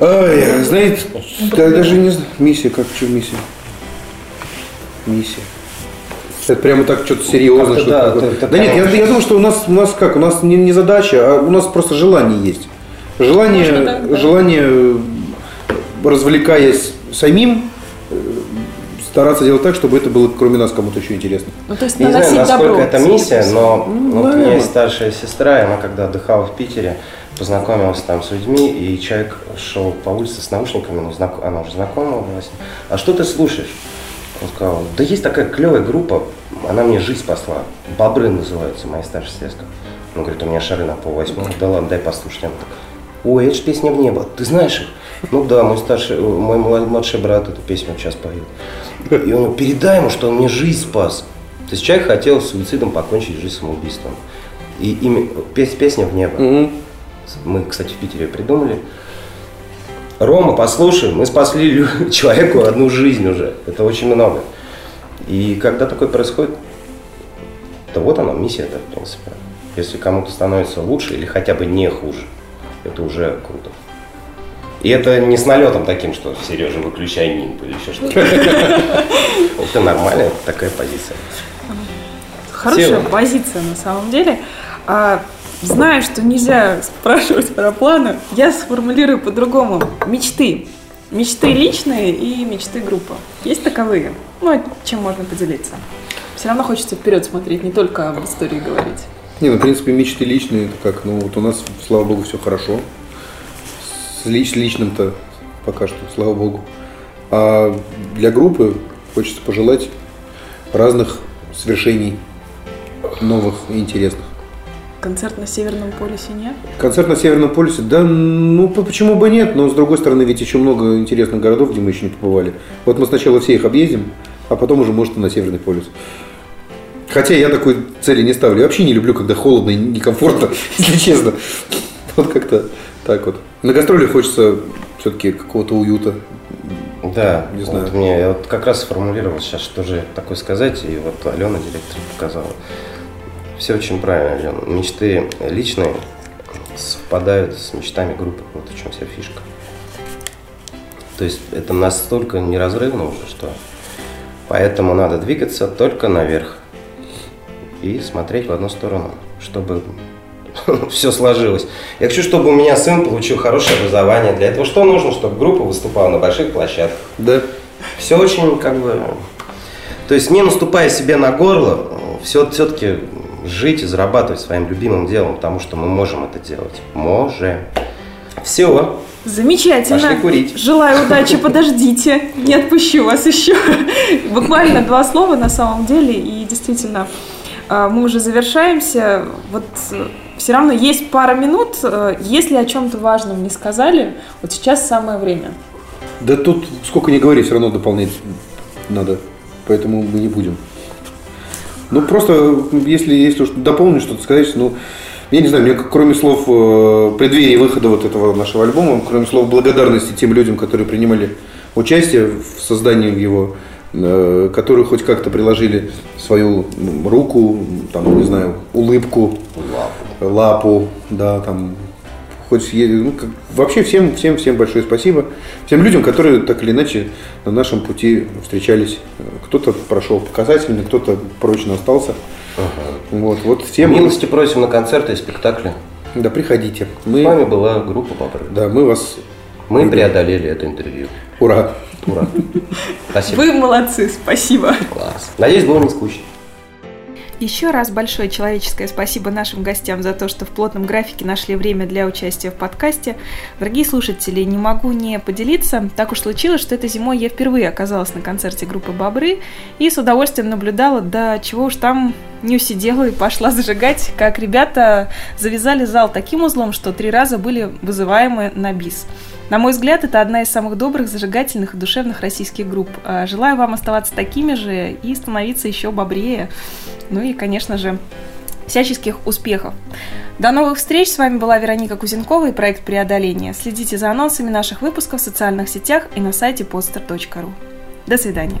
S3: Ай, знаете, я даже не знаю. Миссия, как что миссия? Миссия. Это прямо так что-то серьезно.
S4: Как-то
S3: что
S4: да,
S3: такое.
S4: это- это
S3: да нет, я, я думаю, что у нас, у нас как, у нас не, не задача, а у нас просто желание есть. Желание,
S2: Можно так, да.
S3: желание, развлекаясь самим, стараться делать так, чтобы это было кроме нас кому-то еще интересно.
S2: Ну, то есть
S4: Я не знаю, насколько
S2: добро.
S4: это миссия, но
S3: Ну,
S4: вот у меня есть старшая сестра, и она когда отдыхала в Питере, познакомилась там с людьми, и человек шел по улице с наушниками, ну, знак- она уже знакома была. с ним. А что ты слушаешь? Он сказал, да есть такая клевая группа, она мне жизнь спасла. Бобры называются, моя старшая сестра. Он говорит, у меня шары на пол восьмого. Да ладно, дай послушать. Она так, ой, это же песня в небо. Ты знаешь их? Ну да, мой старший, мой млад- младший брат эту песню сейчас поет. И он передай ему, что он мне жизнь спас. То есть человек хотел суицидом покончить жизнь самоубийством. И имя, пес- песня в небо. Мы, кстати, в Питере придумали. Рома, послушай, мы спасли человеку одну жизнь уже. Это очень много. И когда такое происходит, то вот она, миссия это, в принципе. Если кому-то становится лучше или хотя бы не хуже, это уже круто. И это не с налетом таким, что Сережа, выключай нимб или еще что-то. Это нормальная такая позиция.
S2: Хорошая позиция на самом деле. А, знаю, что нельзя спрашивать про планы, я сформулирую по-другому. Мечты. Мечты личные и мечты группы. Есть таковые? Ну, чем можно поделиться? Все равно хочется вперед смотреть, не только об истории говорить.
S3: Не, ну, в принципе, мечты личные, это как, ну, вот у нас, слава богу, все хорошо. С лич- личным-то пока что, слава богу. А для группы хочется пожелать разных свершений новых и интересных.
S2: Концерт на Северном полюсе нет?
S3: Концерт на Северном полюсе, да, ну по- почему бы нет, но с другой стороны ведь еще много интересных городов, где мы еще не побывали. Вот мы сначала все их объездим, а потом уже, может, и на Северный полюс. Хотя я такой цели не ставлю. Я вообще не люблю, когда холодно и некомфортно, если честно. Вот как-то так вот. На гастроли хочется все-таки какого-то уюта.
S4: Да,
S3: Не
S4: вот
S3: знаю.
S4: мне я вот как раз сформулировал сейчас, что же такое сказать, и вот Алена, директор, показала. Все очень правильно, Алена. Мечты личные совпадают с мечтами группы. Вот в чем вся фишка. То есть это настолько неразрывно уже, что поэтому надо двигаться только наверх и смотреть в одну сторону, чтобы все сложилось. Я хочу, чтобы у меня сын получил хорошее образование. Для этого что нужно? Чтобы группа выступала на больших площадках.
S3: Да.
S4: Все очень как бы... То есть не наступая себе на горло, все, все-таки жить и зарабатывать своим любимым делом, потому что мы можем это делать. Можем. Все.
S2: Замечательно.
S4: Пошли курить.
S2: Желаю удачи, подождите. Не отпущу вас еще. Буквально два слова на самом деле. И действительно, а, мы уже завершаемся. Вот все равно есть пара минут. Э, Если о чем-то важном не сказали, вот сейчас самое время.
S3: Да тут сколько не говори, все равно дополнять надо. Поэтому мы не будем. Ну, просто, если, если уж дополнить что-то сказать, ну, я не знаю, мне кроме слов э, преддверии выхода вот этого нашего альбома, кроме слов благодарности тем людям, которые принимали участие в создании его, э, которые хоть как-то приложили свою руку, там, не знаю, улыбку, лапу, да, там, хоть ну, как- вообще всем, всем, всем большое спасибо. Всем людям, которые так или иначе на нашем пути встречались. Кто-то прошел показательно, кто-то прочно остался. Вот, вот всем.
S4: Милости просим на концерты и спектакли.
S3: Да, приходите.
S4: С вами
S3: Мы,
S4: была группа Бобры.
S3: да, мы вас.
S4: Мы преодолели это интервью.
S3: Ура!
S4: Ура. Спасибо.
S2: Вы молодцы, спасибо.
S4: Класс. Надеюсь, было не скучно.
S2: Еще раз большое человеческое спасибо нашим гостям за то, что в плотном графике нашли время для участия в подкасте. Дорогие слушатели, не могу не поделиться. Так уж случилось, что этой зимой я впервые оказалась на концерте группы «Бобры» и с удовольствием наблюдала, да чего уж там не усидела и пошла зажигать, как ребята завязали зал таким узлом, что три раза были вызываемы на бис. На мой взгляд, это одна из самых добрых, зажигательных и душевных российских групп. А, Желаю вам оставаться такими же и становиться еще бобрее. Ну и, конечно же, всяческих успехов. До новых встреч! С вами была Вероника Кузенкова и проект «Преодоление». Следите за анонсами наших выпусков в социальных сетях и на сайте podster.ru. До свидания!